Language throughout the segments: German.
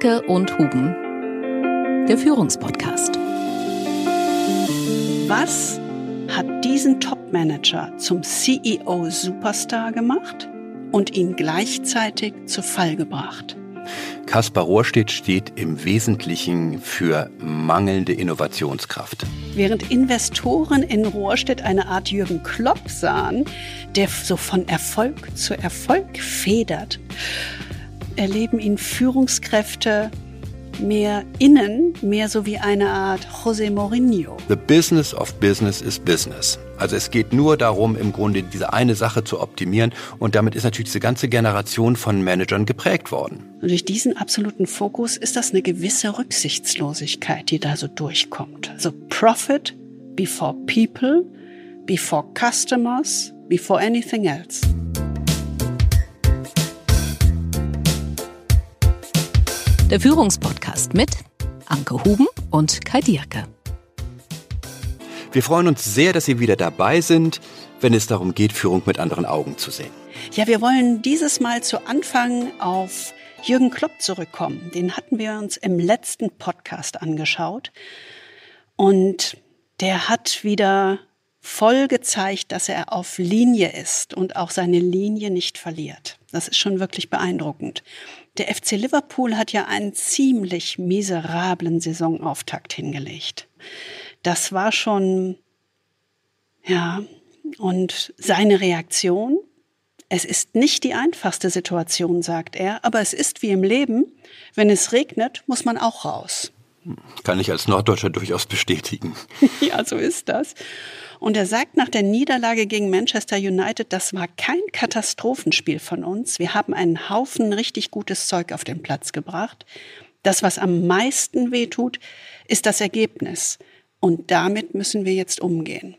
Dierke und Huben, der Führungspodcast. Was hat diesen Top-Manager zum CEO-Superstar gemacht und ihn gleichzeitig zu Fall gebracht? Kaspar Rohrstedt steht im Wesentlichen für mangelnde Innovationskraft. Während Investoren in Rohrstedt eine Art Jürgen Klopp sahen, der so von Erfolg zu Erfolg federt, erleben ihn Führungskräfte mehr innen, mehr so wie eine Art José Mourinho. The business of business is business. Also es geht nur darum, im Grunde diese eine Sache zu optimieren und damit ist natürlich diese ganze Generation von Managern geprägt worden. Und durch diesen absoluten Fokus ist das eine gewisse Rücksichtslosigkeit, die da so durchkommt. Also Profit before people, before customers, before anything else. Der Führungspodcast mit Anke Huben und Kai Dierke. Wir freuen uns sehr, dass Sie wieder dabei sind, wenn es darum geht, Führung mit anderen Augen zu sehen. Ja, wir wollen dieses Mal zu Anfang auf Jürgen Klopp zurückkommen. Den hatten wir uns im letzten Podcast angeschaut. Und der hat wieder voll gezeigt, dass er auf Linie ist und auch seine Linie nicht verliert. Das ist schon wirklich beeindruckend. Der FC Liverpool hat ja einen ziemlich miserablen Saisonauftakt hingelegt. Das war schon, ja, und seine Reaktion, es ist nicht die einfachste Situation, sagt er, aber es ist wie im Leben, wenn es regnet, muss man auch raus. Kann ich als Norddeutscher durchaus bestätigen. ja, so ist das. Und er sagt nach der Niederlage gegen Manchester United, das war kein Katastrophenspiel von uns. Wir haben einen Haufen richtig gutes Zeug auf den Platz gebracht. Das, was am meisten wehtut, ist das Ergebnis. Und damit müssen wir jetzt umgehen.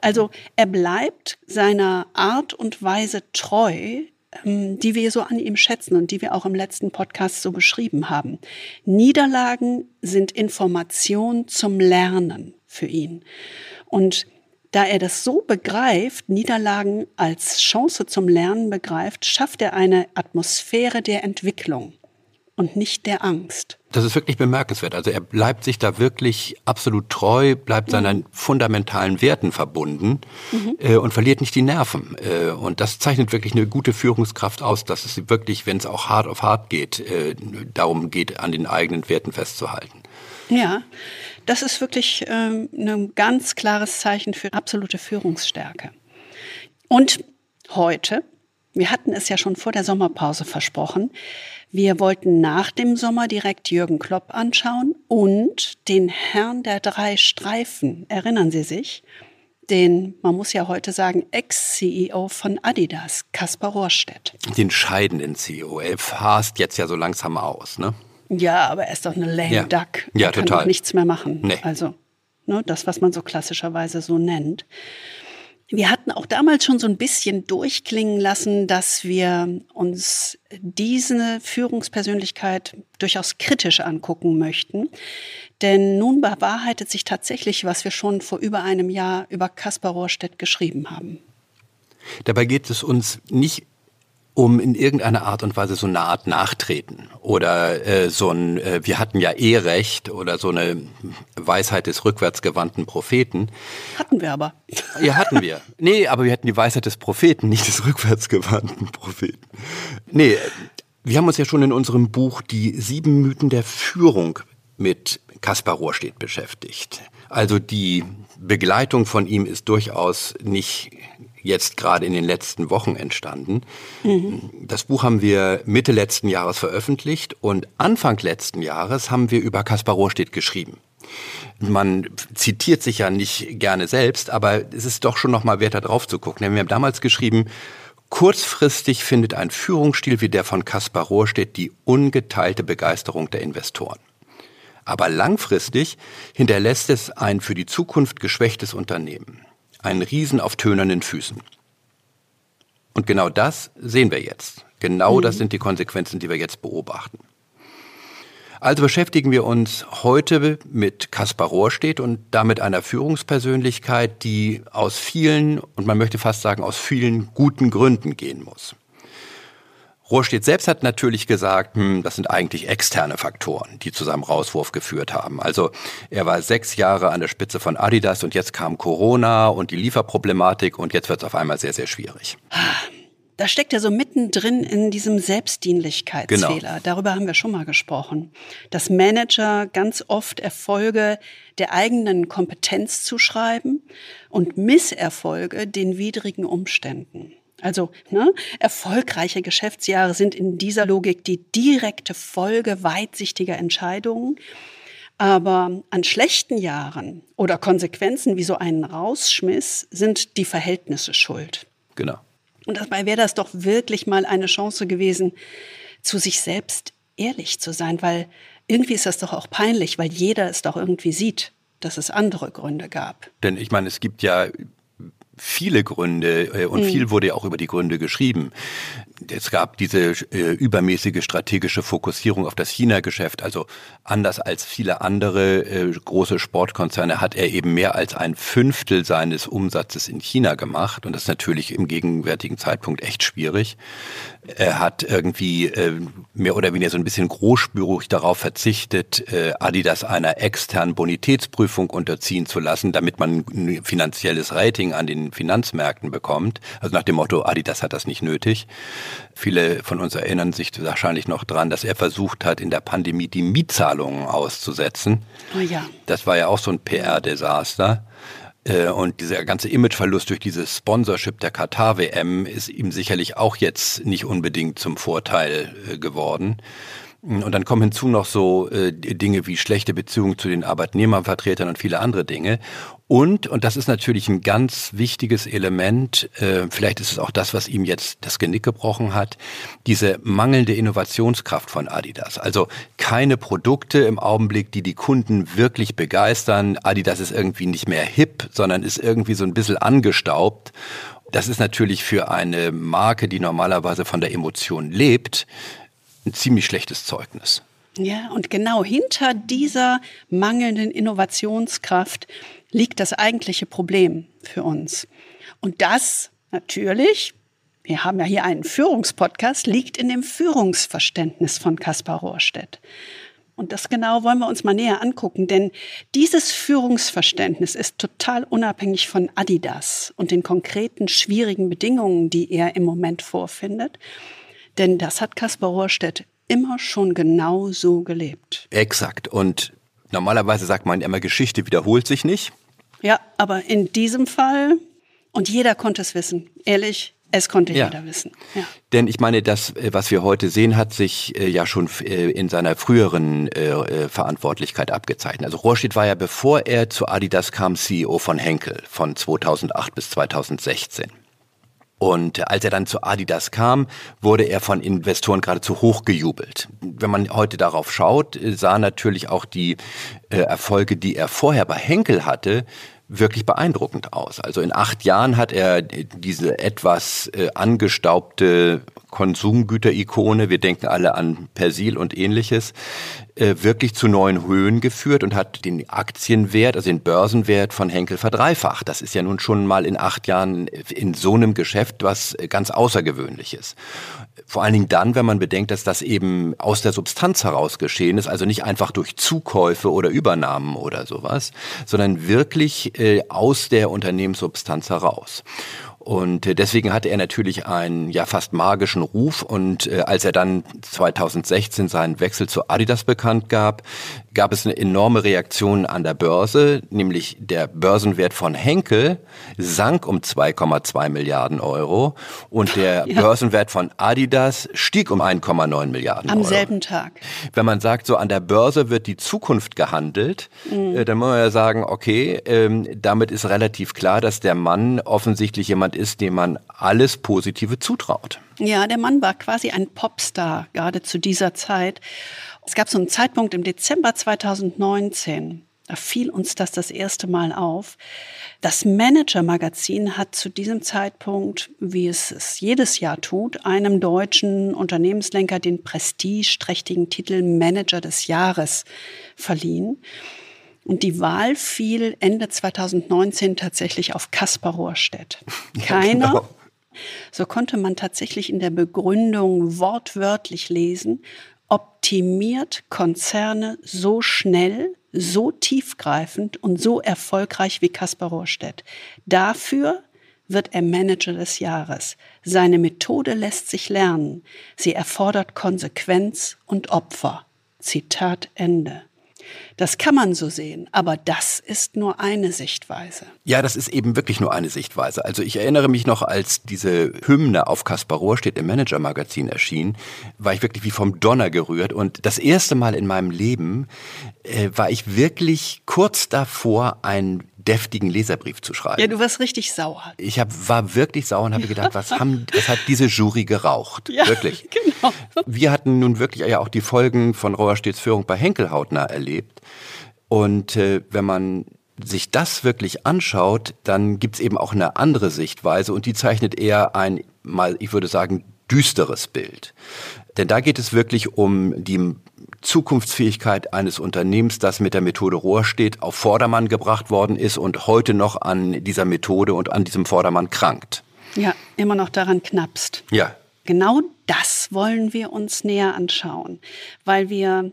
Also er bleibt seiner Art und Weise treu, die wir so an ihm schätzen und die wir auch im letzten Podcast so beschrieben haben. Niederlagen sind Information zum Lernen für ihn. Und da er das so begreift, Niederlagen als Chance zum Lernen begreift, schafft er eine Atmosphäre der Entwicklung und nicht der Angst. Das ist wirklich bemerkenswert. Also er bleibt sich da wirklich absolut treu, bleibt seinen mhm. fundamentalen Werten verbunden mhm. äh, und verliert nicht die Nerven. Äh, und das zeichnet wirklich eine gute Führungskraft aus, dass es wirklich, wenn es auch hart auf hart geht, äh, darum geht, an den eigenen Werten festzuhalten. Ja, das ist wirklich ähm, ein ganz klares Zeichen für absolute Führungsstärke. Und heute, wir hatten es ja schon vor der Sommerpause versprochen, wir wollten nach dem Sommer direkt Jürgen Klopp anschauen und den Herrn der drei Streifen. Erinnern Sie sich? Den, man muss ja heute sagen, Ex-CEO von Adidas, Kaspar Rohrstedt. Den scheidenden CEO. Er fast jetzt ja so langsam aus, ne? Ja, aber er ist doch eine lame ja. Duck. Ja, er kann total. Doch nichts mehr machen. Nee. Also, ne, das, was man so klassischerweise so nennt. Wir hatten auch damals schon so ein bisschen durchklingen lassen, dass wir uns diese Führungspersönlichkeit durchaus kritisch angucken möchten. Denn nun bewahrheitet sich tatsächlich, was wir schon vor über einem Jahr über Kaspar Rohrstedt geschrieben haben. Dabei geht es uns nicht um in irgendeiner Art und Weise so eine Art Nachtreten oder äh, so ein äh, wir hatten ja eh recht oder so eine Weisheit des rückwärtsgewandten Propheten. Hatten wir aber. Ja, hatten wir. Nee, aber wir hatten die Weisheit des Propheten, nicht des rückwärtsgewandten Propheten. Nee, wir haben uns ja schon in unserem Buch die sieben Mythen der Führung mit Kaspar Rohrstedt beschäftigt. Also die Begleitung von ihm ist durchaus nicht jetzt gerade in den letzten Wochen entstanden. Mhm. Das Buch haben wir Mitte letzten Jahres veröffentlicht und Anfang letzten Jahres haben wir über Kaspar Rohrstedt geschrieben. Man zitiert sich ja nicht gerne selbst, aber es ist doch schon noch mal wert, da drauf zu gucken. Denn wir haben damals geschrieben, kurzfristig findet ein Führungsstil wie der von Kaspar Rohrstedt die ungeteilte Begeisterung der Investoren. Aber langfristig hinterlässt es ein für die Zukunft geschwächtes Unternehmen einen Riesen auf tönernen Füßen. Und genau das sehen wir jetzt. Genau mhm. das sind die Konsequenzen, die wir jetzt beobachten. Also beschäftigen wir uns heute mit Kaspar Rohrstedt und damit einer Führungspersönlichkeit, die aus vielen, und man möchte fast sagen, aus vielen guten Gründen gehen muss. Rohrstedt selbst hat natürlich gesagt, hm, das sind eigentlich externe Faktoren, die zu seinem Rauswurf geführt haben. Also er war sechs Jahre an der Spitze von Adidas und jetzt kam Corona und die Lieferproblematik und jetzt wird es auf einmal sehr, sehr schwierig. Da steckt er so mittendrin in diesem Selbstdienlichkeitsfehler. Genau. Darüber haben wir schon mal gesprochen. Dass Manager ganz oft Erfolge der eigenen Kompetenz zuschreiben und Misserfolge den widrigen Umständen. Also ne, erfolgreiche Geschäftsjahre sind in dieser Logik die direkte Folge weitsichtiger Entscheidungen. Aber an schlechten Jahren oder Konsequenzen wie so einen Rausschmiss sind die Verhältnisse schuld. Genau. Und dabei wäre das doch wirklich mal eine Chance gewesen, zu sich selbst ehrlich zu sein, weil irgendwie ist das doch auch peinlich, weil jeder es doch irgendwie sieht, dass es andere Gründe gab. Denn ich meine, es gibt ja viele Gründe äh, und mhm. viel wurde ja auch über die Gründe geschrieben. Es gab diese äh, übermäßige strategische Fokussierung auf das China-Geschäft. Also anders als viele andere äh, große Sportkonzerne hat er eben mehr als ein Fünftel seines Umsatzes in China gemacht. Und das ist natürlich im gegenwärtigen Zeitpunkt echt schwierig. Er hat irgendwie äh, mehr oder weniger so ein bisschen großspürig darauf verzichtet, äh, Adidas einer externen Bonitätsprüfung unterziehen zu lassen, damit man ein finanzielles Rating an den Finanzmärkten bekommt. Also nach dem Motto, Adidas hat das nicht nötig. Viele von uns erinnern sich wahrscheinlich noch dran, dass er versucht hat, in der Pandemie die Mietzahlungen auszusetzen. Oh ja. Das war ja auch so ein PR-Desaster. Äh, und dieser ganze Imageverlust durch dieses Sponsorship der Katar-WM ist ihm sicherlich auch jetzt nicht unbedingt zum Vorteil äh, geworden. Und dann kommen hinzu noch so äh, Dinge wie schlechte Beziehungen zu den Arbeitnehmervertretern und viele andere Dinge. Und, und das ist natürlich ein ganz wichtiges Element, äh, vielleicht ist es auch das, was ihm jetzt das Genick gebrochen hat, diese mangelnde Innovationskraft von Adidas. Also keine Produkte im Augenblick, die die Kunden wirklich begeistern. Adidas ist irgendwie nicht mehr hip, sondern ist irgendwie so ein bisschen angestaubt. Das ist natürlich für eine Marke, die normalerweise von der Emotion lebt, ein ziemlich schlechtes Zeugnis. Ja, und genau hinter dieser mangelnden Innovationskraft liegt das eigentliche Problem für uns. Und das natürlich, wir haben ja hier einen Führungspodcast, liegt in dem Führungsverständnis von Kaspar Rohrstedt. Und das genau wollen wir uns mal näher angucken, denn dieses Führungsverständnis ist total unabhängig von Adidas und den konkreten schwierigen Bedingungen, die er im Moment vorfindet. Denn das hat Kaspar Rohrstedt immer schon genau so gelebt. Exakt. Und normalerweise sagt man immer, Geschichte wiederholt sich nicht. Ja, aber in diesem Fall, und jeder konnte es wissen, ehrlich, es konnte ja. jeder wissen. Ja. Denn ich meine, das, äh, was wir heute sehen, hat sich äh, ja schon äh, in seiner früheren äh, Verantwortlichkeit abgezeichnet. Also Rohrstedt war ja, bevor er zu Adidas kam, CEO von Henkel von 2008 bis 2016. Und als er dann zu Adidas kam, wurde er von Investoren geradezu hochgejubelt. Wenn man heute darauf schaut, sah natürlich auch die Erfolge, die er vorher bei Henkel hatte, wirklich beeindruckend aus. Also in acht Jahren hat er diese etwas äh, angestaubte Konsumgüterikone, wir denken alle an Persil und ähnliches, äh, wirklich zu neuen Höhen geführt und hat den Aktienwert, also den Börsenwert von Henkel verdreifacht. Das ist ja nun schon mal in acht Jahren in so einem Geschäft was ganz Außergewöhnliches. Vor allen Dingen dann, wenn man bedenkt, dass das eben aus der Substanz heraus geschehen ist, also nicht einfach durch Zukäufe oder Übernahmen oder sowas, sondern wirklich äh, aus der Unternehmenssubstanz heraus. Und äh, deswegen hatte er natürlich einen ja fast magischen Ruf. Und äh, als er dann 2016 seinen Wechsel zu Adidas bekannt gab, gab es eine enorme Reaktion an der Börse, nämlich der Börsenwert von Henkel sank um 2,2 Milliarden Euro und der ja. Börsenwert von Adidas stieg um 1,9 Milliarden Am Euro. Am selben Tag. Wenn man sagt, so an der Börse wird die Zukunft gehandelt, mhm. äh, dann muss man ja sagen, okay, ähm, damit ist relativ klar, dass der Mann offensichtlich jemand ist, dem man alles Positive zutraut. Ja, der Mann war quasi ein Popstar, gerade zu dieser Zeit. Es gab so einen Zeitpunkt im Dezember 2019, da fiel uns das das erste Mal auf. Das Manager-Magazin hat zu diesem Zeitpunkt, wie es es jedes Jahr tut, einem deutschen Unternehmenslenker den prestigeträchtigen Titel Manager des Jahres verliehen. Und die Wahl fiel Ende 2019 tatsächlich auf Kaspar Rohrstedt. Keiner, ja, genau. So konnte man tatsächlich in der Begründung wortwörtlich lesen, optimiert Konzerne so schnell, so tiefgreifend und so erfolgreich wie Kaspar Rohrstedt. Dafür wird er Manager des Jahres. Seine Methode lässt sich lernen. Sie erfordert Konsequenz und Opfer. Zitat Ende. Das kann man so sehen, aber das ist nur eine Sichtweise. Ja, das ist eben wirklich nur eine Sichtweise. Also ich erinnere mich noch, als diese Hymne auf Kaspar Rohrstedt im Manager-Magazin erschien, war ich wirklich wie vom Donner gerührt. Und das erste Mal in meinem Leben äh, war ich wirklich kurz davor, ein deftigen Leserbrief zu schreiben. Ja, du warst richtig sauer. Ich hab, war wirklich sauer und habe gedacht, was, haben, was hat diese Jury geraucht? Ja, wirklich. Genau. Wir hatten nun wirklich ja auch die Folgen von Rohrstedts Führung bei Henkelhautner erlebt. Und äh, wenn man sich das wirklich anschaut, dann gibt's eben auch eine andere Sichtweise und die zeichnet eher ein, mal, ich würde sagen, düsteres Bild. Denn da geht es wirklich um die Zukunftsfähigkeit eines Unternehmens, das mit der Methode Rohr steht, auf Vordermann gebracht worden ist und heute noch an dieser Methode und an diesem Vordermann krankt. Ja, immer noch daran knappst. Ja. Genau das wollen wir uns näher anschauen, weil wir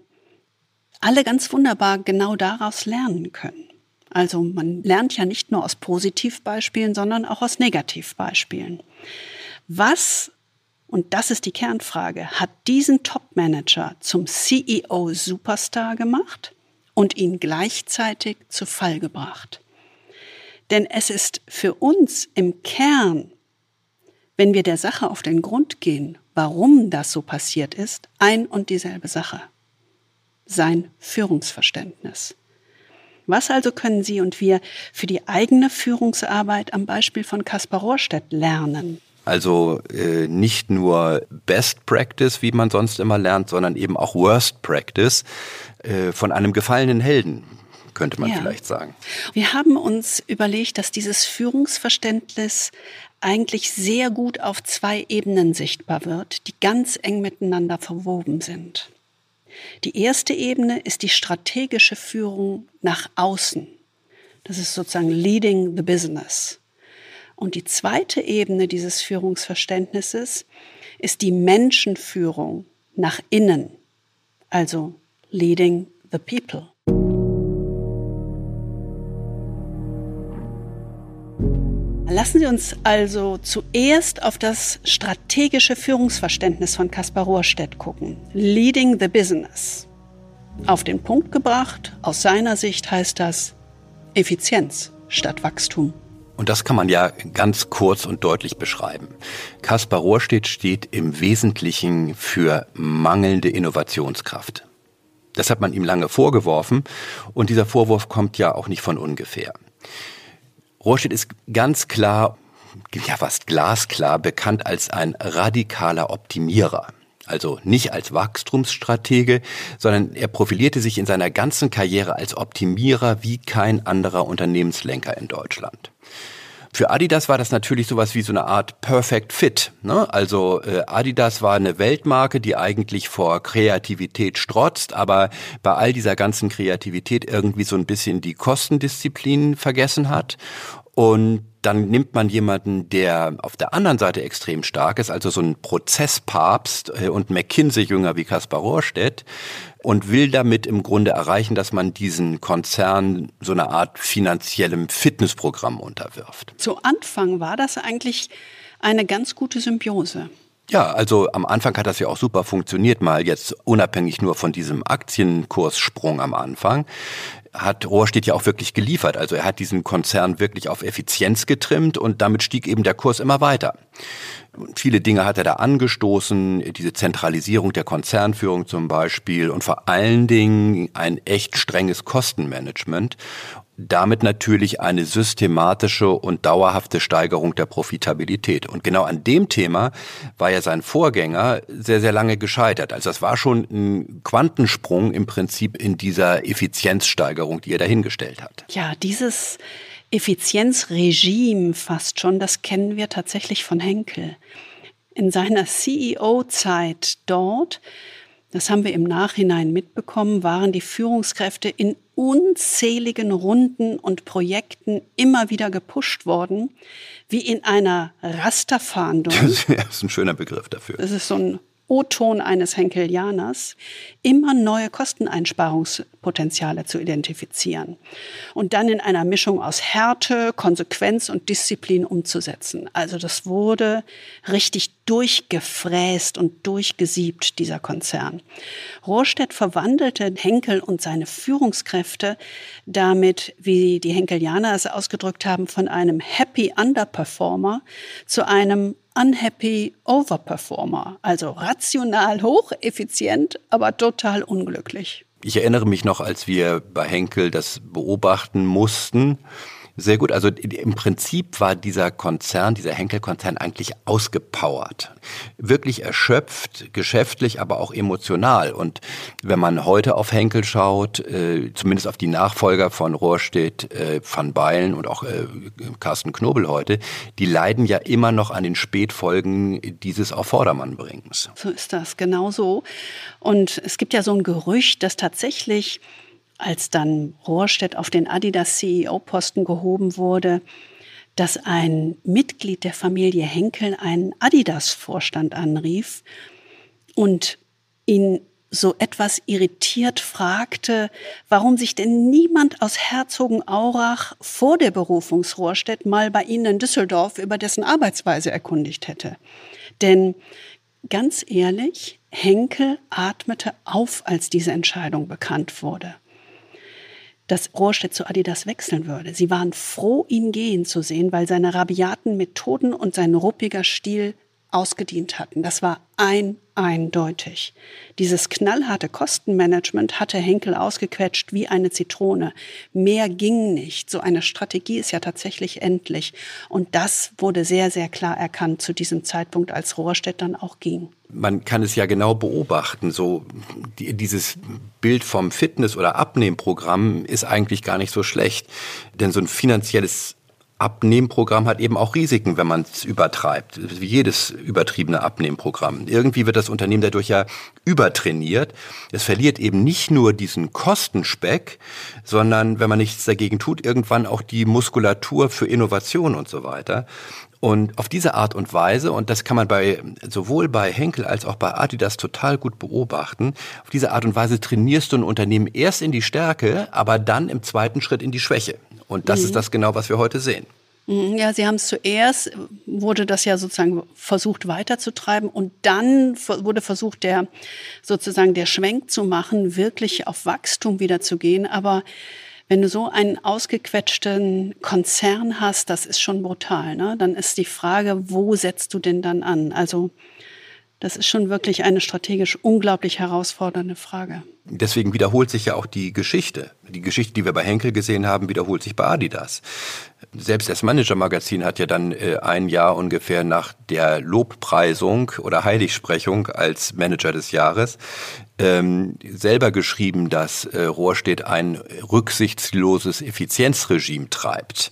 alle ganz wunderbar genau daraus lernen können. Also man lernt ja nicht nur aus Positivbeispielen, sondern auch aus Negativbeispielen. Was und das ist die Kernfrage, hat diesen Top-Manager zum CEO-Superstar gemacht und ihn gleichzeitig zu Fall gebracht. Denn es ist für uns im Kern, wenn wir der Sache auf den Grund gehen, warum das so passiert ist, ein und dieselbe Sache. Sein Führungsverständnis. Was also können Sie und wir für die eigene Führungsarbeit am Beispiel von Kaspar Rohrstedt lernen? Also äh, nicht nur Best Practice, wie man sonst immer lernt, sondern eben auch Worst Practice äh, von einem gefallenen Helden, könnte man ja. vielleicht sagen. Wir haben uns überlegt, dass dieses Führungsverständnis eigentlich sehr gut auf zwei Ebenen sichtbar wird, die ganz eng miteinander verwoben sind. Die erste Ebene ist die strategische Führung nach außen. Das ist sozusagen Leading the Business. Und die zweite Ebene dieses Führungsverständnisses ist die Menschenführung nach innen, also leading the people. Lassen Sie uns also zuerst auf das strategische Führungsverständnis von Kaspar Rohrstedt gucken. Leading the Business. Auf den Punkt gebracht, aus seiner Sicht heißt das Effizienz statt Wachstum. Und das kann man ja ganz kurz und deutlich beschreiben. Kaspar Rohrstedt steht im Wesentlichen für mangelnde Innovationskraft. Das hat man ihm lange vorgeworfen und dieser Vorwurf kommt ja auch nicht von ungefähr. Rohrstedt ist ganz klar, ja fast glasklar bekannt als ein radikaler Optimierer. Also nicht als Wachstumsstratege, sondern er profilierte sich in seiner ganzen Karriere als Optimierer wie kein anderer Unternehmenslenker in Deutschland. Für Adidas war das natürlich sowas wie so eine Art Perfect Fit. Ne? Also äh, Adidas war eine Weltmarke, die eigentlich vor Kreativität strotzt, aber bei all dieser ganzen Kreativität irgendwie so ein bisschen die Kostendisziplin vergessen hat. Und dann nimmt man jemanden, der auf der anderen Seite extrem stark ist, also so ein Prozesspapst äh, und McKinsey-Jünger wie Kaspar Rohrstedt und will damit im Grunde erreichen, dass man diesen Konzern so eine Art finanziellem Fitnessprogramm unterwirft. Zu Anfang war das eigentlich eine ganz gute Symbiose. Ja, also am Anfang hat das ja auch super funktioniert, mal jetzt unabhängig nur von diesem Aktienkurssprung am Anfang hat Rohrstedt ja auch wirklich geliefert. Also er hat diesen Konzern wirklich auf Effizienz getrimmt und damit stieg eben der Kurs immer weiter. Und viele Dinge hat er da angestoßen, diese Zentralisierung der Konzernführung zum Beispiel und vor allen Dingen ein echt strenges Kostenmanagement damit natürlich eine systematische und dauerhafte Steigerung der Profitabilität. Und genau an dem Thema war ja sein Vorgänger sehr, sehr lange gescheitert. Also das war schon ein Quantensprung im Prinzip in dieser Effizienzsteigerung, die er dahingestellt hat. Ja, dieses Effizienzregime fast schon, das kennen wir tatsächlich von Henkel. In seiner CEO-Zeit dort das haben wir im Nachhinein mitbekommen, waren die Führungskräfte in unzähligen Runden und Projekten immer wieder gepusht worden, wie in einer Rasterfahndung. Das ist ein schöner Begriff dafür. Das ist so ein O-Ton eines Henkelianers, immer neue Kosteneinsparungspotenziale zu identifizieren und dann in einer Mischung aus Härte, Konsequenz und Disziplin umzusetzen. Also das wurde richtig durchgefräst und durchgesiebt, dieser Konzern. Rohrstedt verwandelte Henkel und seine Führungskräfte damit, wie die Henkelianer es ausgedrückt haben, von einem Happy Underperformer zu einem unhappy Overperformer, also rational hocheffizient, aber total unglücklich. Ich erinnere mich noch, als wir bei Henkel das beobachten mussten, sehr gut. Also im Prinzip war dieser Konzern, dieser Henkel-Konzern eigentlich ausgepowert. Wirklich erschöpft, geschäftlich, aber auch emotional. Und wenn man heute auf Henkel schaut, äh, zumindest auf die Nachfolger von Rohrstedt, äh, Van Beilen und auch äh, Carsten Knobel heute, die leiden ja immer noch an den Spätfolgen dieses auf Vordermann bringens. So ist das, genau so. Und es gibt ja so ein Gerücht, dass tatsächlich als dann Rohrstedt auf den Adidas CEO-Posten gehoben wurde, dass ein Mitglied der Familie Henkel einen Adidas-Vorstand anrief und ihn so etwas irritiert fragte, warum sich denn niemand aus Herzogenaurach vor der Berufungsrohrstedt mal bei ihnen in Düsseldorf über dessen Arbeitsweise erkundigt hätte. Denn ganz ehrlich, Henkel atmete auf, als diese Entscheidung bekannt wurde dass Rohrstedt zu Adidas wechseln würde. Sie waren froh, ihn gehen zu sehen, weil seine rabiaten Methoden und sein ruppiger Stil ausgedient hatten. Das war ein eindeutig. Dieses knallharte Kostenmanagement hatte Henkel ausgequetscht wie eine Zitrone. Mehr ging nicht. So eine Strategie ist ja tatsächlich endlich. Und das wurde sehr, sehr klar erkannt zu diesem Zeitpunkt, als Rohrstedt dann auch ging. Man kann es ja genau beobachten. So die, dieses Bild vom Fitness- oder Abnehmprogramm ist eigentlich gar nicht so schlecht. Denn so ein finanzielles Abnehmprogramm hat eben auch Risiken, wenn man es übertreibt. Wie jedes übertriebene Abnehmprogramm. Irgendwie wird das Unternehmen dadurch ja übertrainiert. Es verliert eben nicht nur diesen Kostenspeck, sondern wenn man nichts dagegen tut, irgendwann auch die Muskulatur für Innovation und so weiter. Und auf diese Art und Weise, und das kann man bei, sowohl bei Henkel als auch bei Adidas total gut beobachten, auf diese Art und Weise trainierst du ein Unternehmen erst in die Stärke, aber dann im zweiten Schritt in die Schwäche. Und das mhm. ist das genau, was wir heute sehen. Mhm, ja, Sie haben es zuerst, wurde das ja sozusagen versucht weiterzutreiben und dann wurde versucht, der sozusagen der Schwenk zu machen, wirklich auf Wachstum wieder zu gehen. Aber wenn du so einen ausgequetschten Konzern hast, das ist schon brutal. Ne? Dann ist die Frage, wo setzt du denn dann an? Also das ist schon wirklich eine strategisch unglaublich herausfordernde Frage. Deswegen wiederholt sich ja auch die Geschichte. Die Geschichte, die wir bei Henkel gesehen haben, wiederholt sich bei Adidas. Selbst das Manager-Magazin hat ja dann äh, ein Jahr ungefähr nach der Lobpreisung oder Heiligsprechung als Manager des Jahres ähm, selber geschrieben, dass äh, Rohrstedt ein rücksichtsloses Effizienzregime treibt.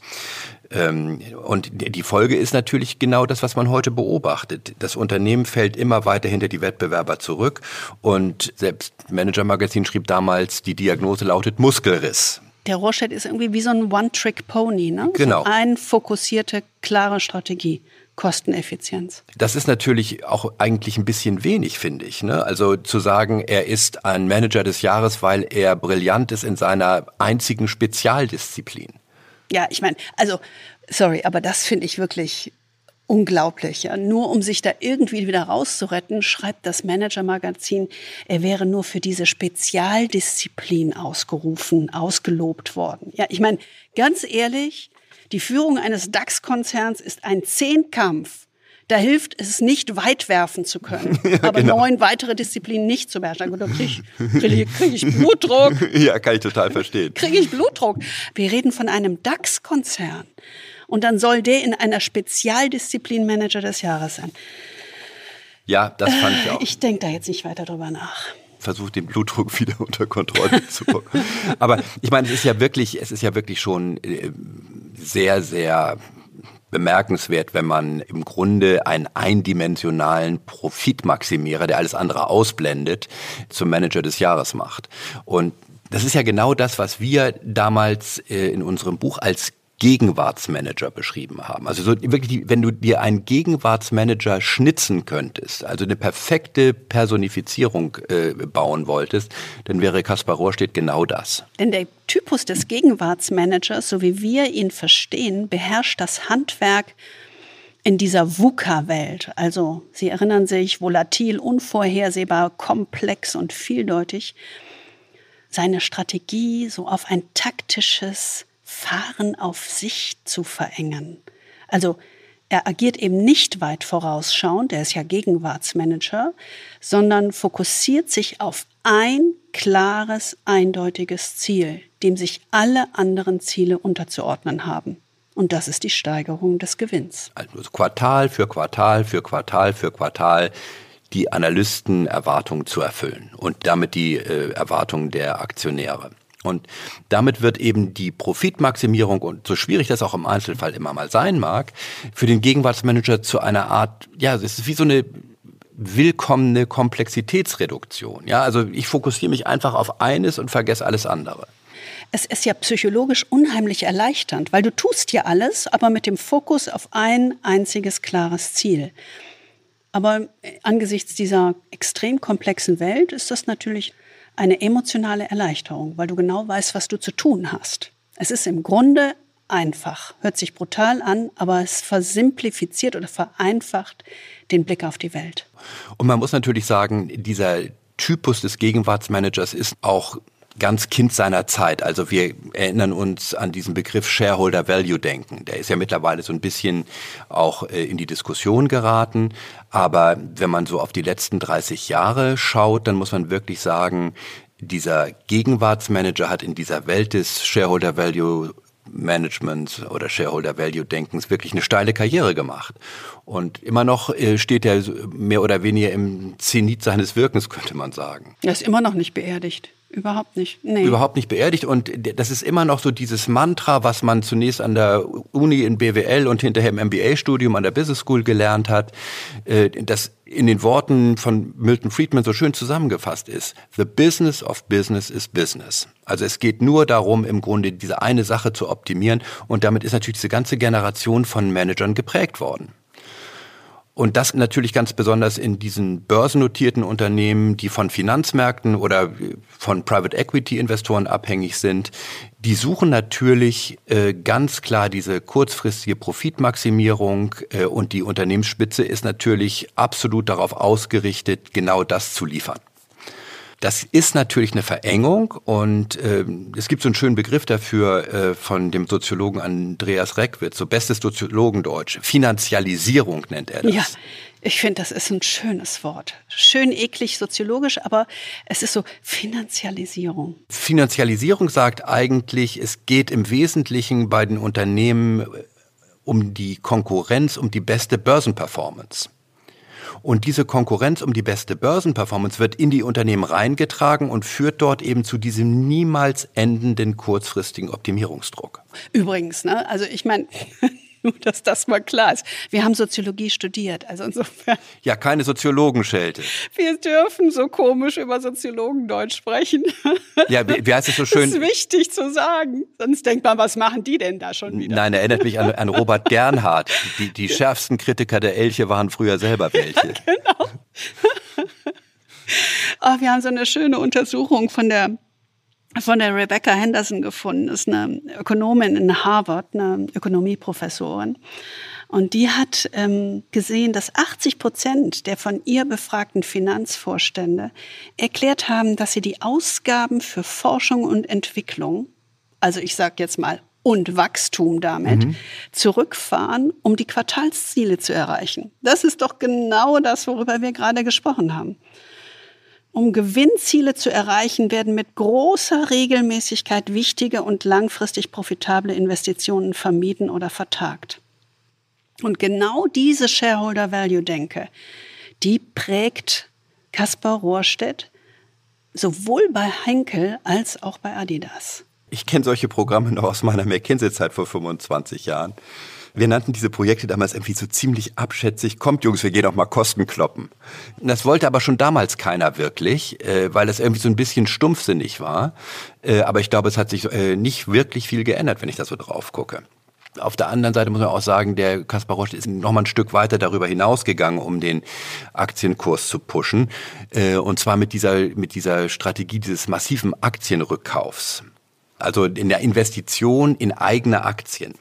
Ähm, und die Folge ist natürlich genau das, was man heute beobachtet. Das Unternehmen fällt immer weiter hinter die Wettbewerber zurück und selbst Manager Magazin schrieb damals, die Diagnose lautet Muskelriss. Der Rohrstedt ist irgendwie wie so ein One-Trick-Pony, ne? Genau. So eine fokussierte, klare Strategie. Kosteneffizienz. Das ist natürlich auch eigentlich ein bisschen wenig, finde ich. Ne? Also zu sagen, er ist ein Manager des Jahres, weil er brillant ist in seiner einzigen Spezialdisziplin. Ja, ich meine, also, sorry, aber das finde ich wirklich unglaublich. Ja. Nur um sich da irgendwie wieder rauszuretten, schreibt das Manager-Magazin, er wäre nur für diese Spezialdisziplin ausgerufen, ausgelobt worden. Ja, ich meine, ganz ehrlich, die Führung eines DAX-Konzerns ist ein Zehnkampf da hilft es nicht, weit werfen zu können, ja, aber genau. neun weitere Disziplinen nicht zu beherrschen. Da kriege ich, krieg ich Blutdruck. ja, kann ich total verstehen. Kriege ich Blutdruck. Wir reden von einem DAX-Konzern. Und dann soll der in einer Spezialdisziplin Manager des Jahres sein. Ja, das fand ich auch. Ich denke da jetzt nicht weiter drüber nach versucht den Blutdruck wieder unter Kontrolle zu bekommen. Aber ich meine, es ist ja wirklich, es ist ja wirklich schon äh, sehr, sehr bemerkenswert, wenn man im Grunde einen eindimensionalen Profitmaximierer, der alles andere ausblendet, zum Manager des Jahres macht. Und Das ist ja genau das, was wir damals äh, in unserem Buch als Gegenwartsmanager beschrieben haben. Also so wirklich, wenn du dir einen Gegenwartsmanager schnitzen könntest, also eine perfekte Personifizierung äh, bauen wolltest, dann wäre Kaspar Rohrstedt genau das. Denn der Typus des Gegenwartsmanagers, so wie wir ihn verstehen, beherrscht das Handwerk in dieser VUCA-Welt. Also Sie erinnern sich, volatil, unvorhersehbar, komplex und vieldeutig. Seine Strategie so auf ein taktisches, Fahren auf sich zu verengen. Also er agiert eben nicht weit vorausschauend, er ist ja Gegenwartsmanager, sondern fokussiert sich auf ein klares, eindeutiges Ziel, dem sich alle anderen Ziele unterzuordnen haben. Und das ist die Steigerung des Gewinns. Also Quartal für Quartal für Quartal für Quartal die Analystenerwartungen zu erfüllen und damit die äh, Erwartungen der Aktionäre. Und damit wird eben die Profitmaximierung, und so schwierig das auch im Einzelfall immer mal sein mag, für den Gegenwartsmanager zu einer Art, ja, es ist wie so eine willkommene Komplexitätsreduktion. Ja, also ich fokussiere mich einfach auf eines und vergesse alles andere. Es ist ja psychologisch unheimlich erleichternd, weil du tust ja alles, aber mit dem Fokus auf ein einziges klares Ziel. Aber angesichts dieser extrem komplexen Welt ist das natürlich eine emotionale Erleichterung, weil du genau weißt, was du zu tun hast. Es ist im Grunde einfach, hört sich brutal an, aber es versimplifiziert oder vereinfacht den Blick auf die Welt. Und man muss natürlich sagen, dieser Typus des Gegenwartsmanagers ist auch ganz Kind seiner Zeit. Also wir erinnern uns an diesen Begriff Shareholder Value Denken. Der ist ja mittlerweile so ein bisschen auch äh, in die Diskussion geraten. Aber wenn man so auf die letzten 30 Jahre schaut, dann muss man wirklich sagen, dieser Gegenwartsmanager hat in dieser Welt des Shareholder Value Management oder Shareholder Value Denkens wirklich eine steile Karriere gemacht. Und immer noch äh, steht er mehr oder weniger im Zenit seines Wirkens, könnte man sagen. Er ist immer noch nicht beerdigt. Überhaupt nicht. Nee. Überhaupt nicht beerdigt. Und das ist immer noch so dieses Mantra, was man zunächst an der Uni in BWL und hinterher im MBA-Studium an der Business School gelernt hat, äh, das in den Worten von Milton Friedman so schön zusammengefasst ist. The business of business is business. Also es geht nur darum, im Grunde diese eine Sache zu optimieren. Und damit ist natürlich diese ganze Generation von Managern geprägt worden. Und das natürlich ganz besonders in diesen börsennotierten Unternehmen, die von Finanzmärkten oder von Private Equity Investoren abhängig sind. Die suchen natürlich äh, ganz klar diese kurzfristige Profitmaximierung äh, und die Unternehmensspitze ist natürlich absolut darauf ausgerichtet, genau das zu liefern. Das ist natürlich eine Verengung und äh, es gibt so einen schönen Begriff dafür äh, von dem Soziologen Andreas Reckwitz, so bestes Soziologendeutsch. Finanzialisierung nennt er das. Ja. Ich finde, das ist ein schönes Wort. Schön eklig soziologisch, aber es ist so Finanzialisierung. Finanzialisierung sagt eigentlich, es geht im Wesentlichen bei den Unternehmen um die Konkurrenz, um die beste Börsenperformance. Und diese Konkurrenz um die beste Börsenperformance wird in die Unternehmen reingetragen und führt dort eben zu diesem niemals endenden kurzfristigen Optimierungsdruck. Übrigens, ne? also ich meine, nur, dass das mal klar ist. Wir haben Soziologie studiert, also insofern. Ja, keine Soziologenschelte. Wir dürfen so komisch über Soziologendeutsch sprechen. Ja, wie, wie heißt es so schön? Das ist wichtig zu sagen. Sonst denkt man, was machen die denn da schon wieder? Nein, erinnert mich an, an Robert Gernhardt. Die, die schärfsten Kritiker der Elche waren früher selber welche. Ja, genau. oh, wir haben so eine schöne Untersuchung von der von der Rebecca Henderson gefunden, ist eine Ökonomin in Harvard, eine Ökonomieprofessorin. Und die hat ähm, gesehen, dass 80 Prozent der von ihr befragten Finanzvorstände erklärt haben, dass sie die Ausgaben für Forschung und Entwicklung, also ich sage jetzt mal und Wachstum damit, mhm. zurückfahren, um die Quartalsziele zu erreichen. Das ist doch genau das, worüber wir gerade gesprochen haben. Um Gewinnziele zu erreichen, werden mit großer Regelmäßigkeit wichtige und langfristig profitable Investitionen vermieden oder vertagt. Und genau diese Shareholder Value Denke, die prägt Kaspar Rohrstedt sowohl bei Henkel als auch bei Adidas. Ich kenne solche Programme noch aus meiner McKinsey-Zeit vor 25 Jahren Wir nannten diese Projekte damals irgendwie so ziemlich abschätzig. Kommt Jungs, wir gehen auch mal Kosten kloppen. Das wollte aber schon damals keiner wirklich, äh, weil das irgendwie so ein bisschen stumpfsinnig war. Äh, aber ich glaube, es hat sich äh, nicht wirklich viel geändert, wenn ich da so drauf gucke. Auf der anderen Seite muss man auch sagen, der Kaspar Roche ist noch mal ein Stück weiter darüber hinausgegangen, um den Aktienkurs zu pushen. Äh, und zwar mit dieser, mit dieser Strategie dieses massiven Aktienrückkaufs. Also in der Investition in eigene Aktien.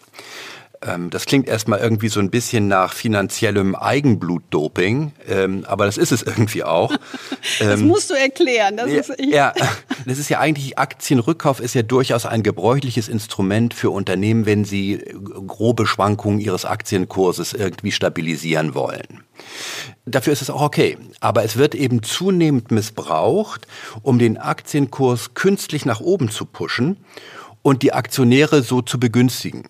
Ähm, das klingt erstmal irgendwie so ein bisschen nach finanziellem Eigenblutdoping, ähm, aber das ist es irgendwie auch. das ähm, musst du erklären. Das ja, ist, ja, das ist ja eigentlich, Aktienrückkauf ist ja durchaus ein gebräuchliches Instrument für Unternehmen, wenn sie grobe Schwankungen ihres Aktienkurses irgendwie stabilisieren wollen. Dafür ist es auch okay. Aber es wird eben zunehmend missbraucht, um den Aktienkurs künstlich nach oben zu pushen und die Aktionäre so zu begünstigen.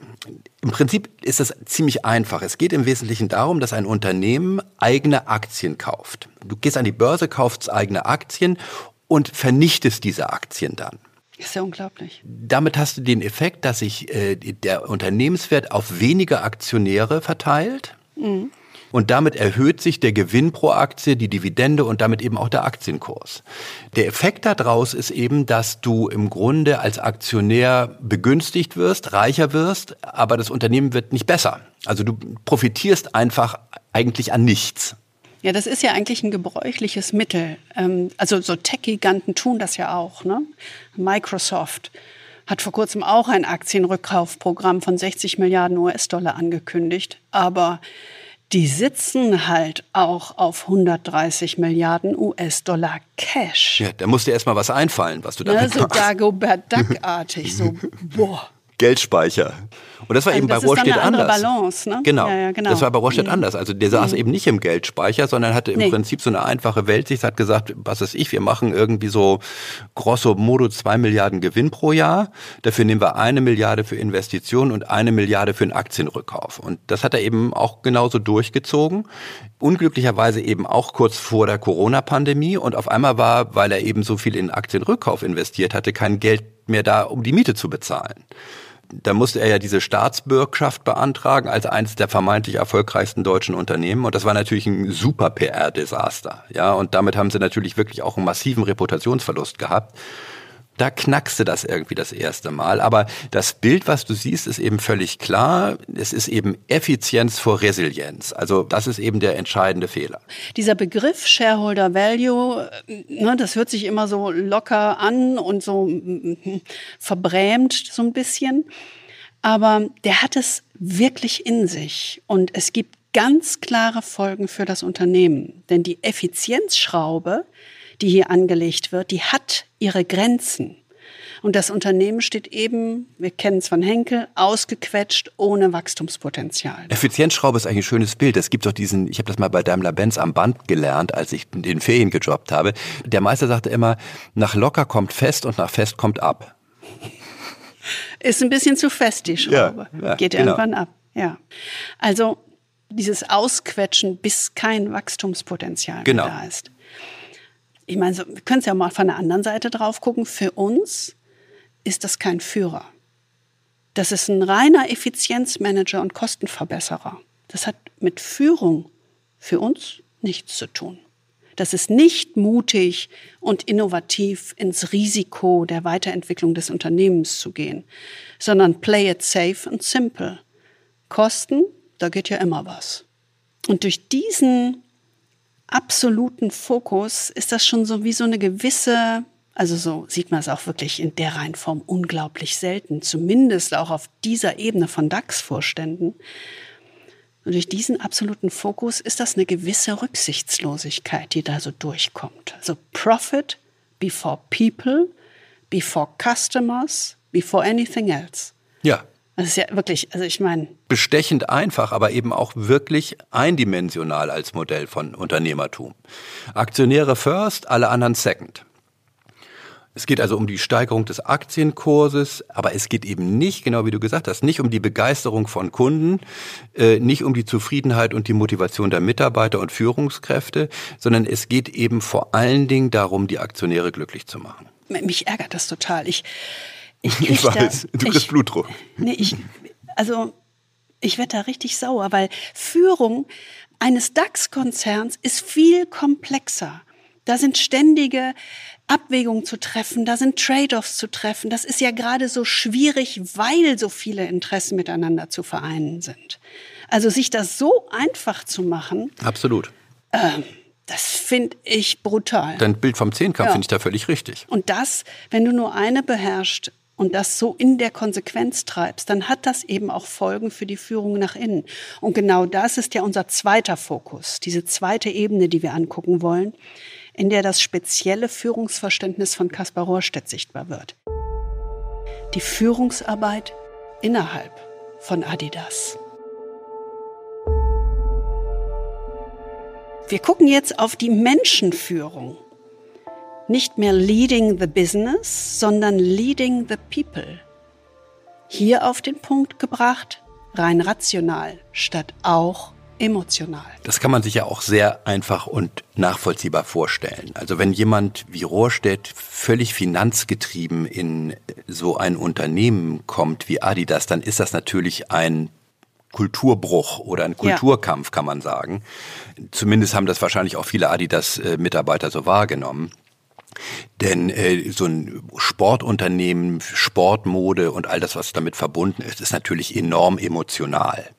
Im Prinzip ist das ziemlich einfach. Es geht im Wesentlichen darum, dass ein Unternehmen eigene Aktien kauft. Du gehst an die Börse, kaufst eigene Aktien und vernichtest diese Aktien dann. Ist ja unglaublich. Damit hast du den Effekt, dass sich äh, der Unternehmenswert auf weniger Aktionäre verteilt. Mhm. Und damit erhöht sich der Gewinn pro Aktie, die Dividende und damit eben auch der Aktienkurs. Der Effekt daraus ist eben, dass du im Grunde als Aktionär begünstigt wirst, reicher wirst, aber das Unternehmen wird nicht besser. Also du profitierst einfach eigentlich an nichts. Ja, das ist ja eigentlich ein gebräuchliches Mittel. Ähm, also so Tech-Giganten tun das ja auch. Ne? Microsoft hat vor kurzem auch ein Aktienrückkaufprogramm von 60 Milliarden US-Dollar angekündigt. Aber die sitzen halt auch auf 130 Milliarden US-Dollar Cash. Ja, da muss dir erstmal was einfallen, was du da ne, So Dagobert Duck-artig, so boah. Geldspeicher. Und das war also eben das bei Rohrstedt anders. Balance, ne? Genau. Ja, ja, genau. Das war bei Rohrstedt mhm. anders. Also der saß mhm. eben nicht im Geldspeicher, sondern hatte im nee. Prinzip so eine einfache Weltsicht, hat gesagt, was ist ich, wir machen irgendwie so grosso modo zwei Milliarden Gewinn pro Jahr. Dafür nehmen wir eine Milliarde für Investitionen und eine Milliarde für einen Aktienrückkauf. Und das hat er eben auch genauso durchgezogen. Unglücklicherweise eben auch kurz vor der Corona-Pandemie. Und auf einmal war, weil er eben so viel in Aktienrückkauf investiert hatte, kein Geld mehr da, um die Miete zu bezahlen da musste er ja diese Staatsbürgschaft beantragen als eines der vermeintlich erfolgreichsten deutschen Unternehmen. Und das war natürlich ein super PR-Desaster. Ja, und damit haben sie natürlich wirklich auch einen massiven Reputationsverlust gehabt da knackste das irgendwie das erste Mal. Aber das Bild, was du siehst, ist eben völlig klar. Es ist eben Effizienz vor Resilienz. Also das ist eben der entscheidende Fehler. Dieser Begriff Shareholder Value, ne, das hört sich immer so locker an und so verbrämt so ein bisschen. Aber der hat es wirklich in sich. Und es gibt ganz klare Folgen für das Unternehmen. Denn die Effizienzschraube, die hier angelegt wird, die hat ihre Grenzen. Und das Unternehmen steht eben, wir kennen es von Henkel, ausgequetscht, ohne Wachstumspotenzial. Effizienzschraube ist eigentlich ein schönes Bild. Es gibt doch diesen, ich habe das mal bei Daimler-Benz am Band gelernt, als ich in den Ferien gejobbt habe. Der Meister sagte immer, nach locker kommt fest und nach fest kommt ab. Ist ein bisschen zu fest, die Schraube. Ja, ja, Geht genau. irgendwann ab. Ja. Also dieses Ausquetschen, bis kein Wachstumspotenzial genau. mehr da ist ich meine, wir können es ja mal von der anderen Seite drauf gucken. Für uns ist das kein Führer. Das ist ein reiner Effizienzmanager und Kostenverbesserer. Das hat mit Führung für uns nichts zu tun. Das ist nicht mutig und innovativ ins Risiko der Weiterentwicklung des Unternehmens zu gehen, sondern play it safe and simple. Kosten, da geht ja immer was. Und durch diesen absoluten Fokus ist das schon so wie so eine gewisse, also so sieht man es auch wirklich in der Reihenform unglaublich selten, zumindest auch auf dieser Ebene von DAX-Vorständen. Und durch diesen absoluten Fokus ist das eine gewisse Rücksichtslosigkeit, die da so durchkommt. Also Profit before people, before customers, before anything else. Ja, das ist ja wirklich, also ich meine. Bestechend einfach, aber eben auch wirklich eindimensional als Modell von Unternehmertum. Aktionäre first, alle anderen second. Es geht also um die Steigerung des Aktienkurses, aber es geht eben nicht, genau wie du gesagt hast, nicht um die Begeisterung von Kunden, äh, nicht um die Zufriedenheit und die Motivation der Mitarbeiter und Führungskräfte, sondern es geht eben vor allen Dingen darum, die Aktionäre glücklich zu machen. Mich ärgert das total. Ich, ich, ich weiß, da, du kriegst Blutdruck. Nee, ich, also Ich werde da richtig sauer, weil Führung eines DAX-Konzerns ist viel komplexer. Da sind ständige Abwägungen zu treffen, da sind Trade-offs zu treffen. Das ist ja gerade so schwierig, weil so viele Interessen miteinander zu vereinen sind. Also sich das so einfach zu machen. Absolut. Ähm, das finde ich brutal. Dein Bild vom Zehnkampf ja. finde ich da völlig richtig. Und das, wenn du nur eine beherrschst, und das so in der Konsequenz treibst, dann hat das eben auch Folgen für die Führung nach innen. Und genau das ist ja unser zweiter Fokus, diese zweite Ebene, die wir angucken wollen, in der das spezielle Führungsverständnis von Kaspar Rohrstedt sichtbar wird. Die Führungsarbeit innerhalb von Adidas. Wir gucken jetzt auf die Menschenführung nicht mehr leading the business, sondern leading the people. Hier auf den Punkt gebracht, rein rational statt auch emotional. Das kann man sich ja auch sehr einfach und nachvollziehbar vorstellen. Also wenn jemand wie Rohrstedt völlig finanzgetrieben in so ein Unternehmen kommt wie Adidas, dann ist das natürlich ein Kulturbruch oder ein Kulturkampf, ja. kann man sagen. Zumindest haben das wahrscheinlich auch viele Adidas-Mitarbeiter so wahrgenommen. Denn äh, so ein Sportunternehmen, Sportmode und all das, was damit verbunden ist, ist natürlich enorm emotional.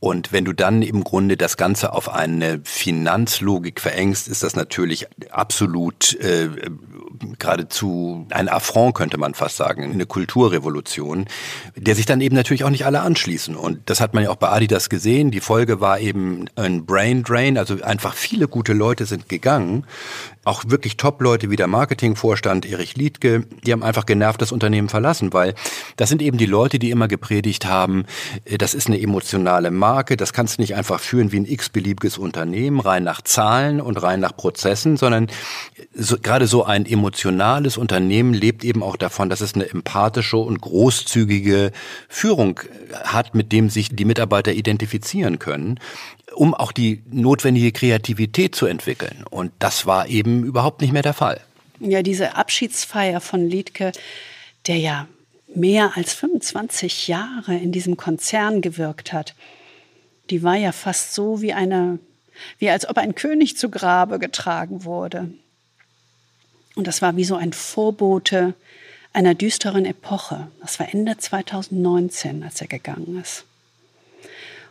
Und wenn du dann im Grunde das Ganze auf eine Finanzlogik verengst, ist das natürlich absolut äh, geradezu ein Affront, könnte man fast sagen, eine Kulturrevolution, der sich dann eben natürlich auch nicht alle anschließen. Und das hat man ja auch bei Adidas gesehen. Die Folge war eben ein Brain Drain, also einfach viele gute Leute sind gegangen. Auch wirklich Top-Leute wie der Marketingvorstand Erich Liedke, die haben einfach genervt das Unternehmen verlassen, weil das sind eben die Leute, die immer gepredigt haben, äh, das ist eine emotionale Marke, das kannst du nicht einfach führen wie ein x-beliebiges Unternehmen, rein nach Zahlen und rein nach Prozessen, sondern so, gerade so ein emotionales Unternehmen lebt eben auch davon, dass es eine empathische und großzügige Führung hat, mit dem sich die Mitarbeiter identifizieren können um auch die notwendige Kreativität zu entwickeln. Und das war eben überhaupt nicht mehr der Fall. Ja, diese Abschiedsfeier von Liedke, der ja mehr als 25 Jahre in diesem Konzern gewirkt hat, die war ja fast so wie eine, wie als ob ein König zu Grabe getragen wurde. Und das war wie so ein Vorbote einer düsteren Epoche. Das war Ende 2019, als er gegangen ist.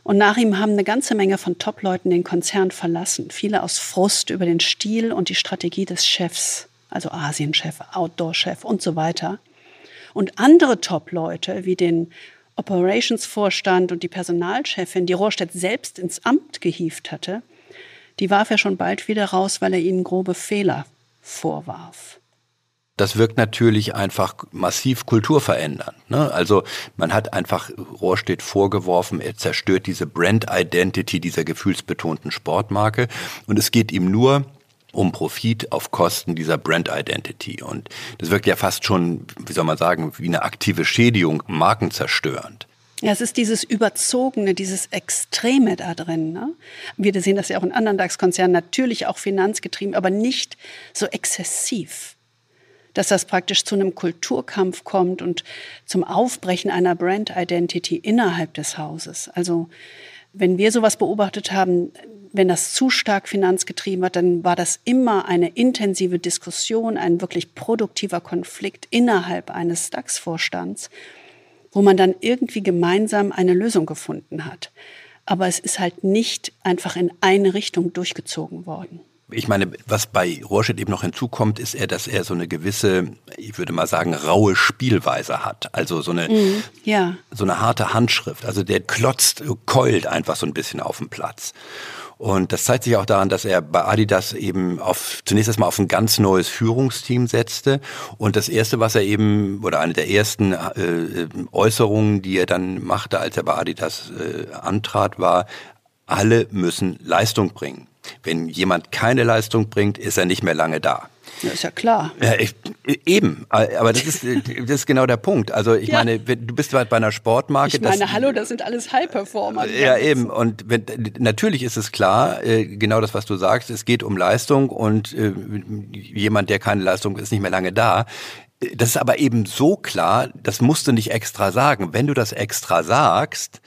Und nach ihm haben eine ganze Menge von Top-Leuten den Konzern verlassen. Viele aus Frust über den Stil und die Strategie des Chefs, also Asienchef, Outdoor-Chef und so weiter. Und andere Top-Leute wie den Operations-Vorstand und die Personalchefin, die Rohrstedt selbst ins Amt gehievt hatte, die warf er schon bald wieder raus, weil er ihnen grobe Fehler vorwarf. Das wirkt natürlich einfach massiv kulturverändernd. Ne? Also man hat einfach Rohrstedt vorgeworfen, er zerstört diese Brand-Identity dieser gefühlsbetonten Sportmarke und es geht ihm nur um Profit auf Kosten dieser Brand Identity. Und das wirkt ja fast schon, wie soll man sagen, wie eine aktive Schädigung, markenzerstörend. Ja, es ist dieses Überzogene, dieses Extreme da drin. Ne? Wir sehen das ja auch in anderen DAX-Konzernen, natürlich auch finanzgetrieben, aber nicht so exzessiv. Dass das praktisch zu einem Kulturkampf kommt und zum Aufbrechen einer Brand-Identity innerhalb des Hauses. Also wenn wir sowas beobachtet haben, wenn das zu stark finanzgetrieben wird, dann war das immer eine intensive Diskussion, ein wirklich produktiver Konflikt innerhalb eines DAX-Vorstands wo man dann irgendwie gemeinsam eine Lösung gefunden hat. Aber es ist halt nicht einfach in eine Richtung durchgezogen worden. Ich meine, was bei Rohrstedt eben noch hinzukommt, ist er, dass er so eine gewisse, ich würde mal sagen, raue Spielweise hat. Also so eine, mm, ja. so eine harte Handschrift. Also der klotzt, keult einfach so ein bisschen auf dem Platz. Und das zeigt sich auch daran, dass er bei Adidas eben auf, zunächst erstmal auf ein ganz neues Führungsteam setzte. Und das erste, was er eben, oder eine der ersten äh, Äußerungen, die er dann machte, als er bei Adidas äh, antrat, war, alle müssen Leistung bringen. Wenn jemand keine Leistung bringt, ist er nicht mehr lange da. Ja, ist ja klar. Ja, ich, eben, aber das ist, das ist genau der Punkt. Also ich ja. meine, du bist halt bei einer Sportmarke. Ich meine, das, hallo, das sind alles High-Performer. Ja, eben. Und wenn, natürlich ist es klar, äh, genau das, was du sagst, es geht um Leistung und äh, jemand, der keine Leistung ist, nicht mehr lange da. Das ist aber eben so klar, das musst du nicht extra sagen. Wenn du das extra sagst,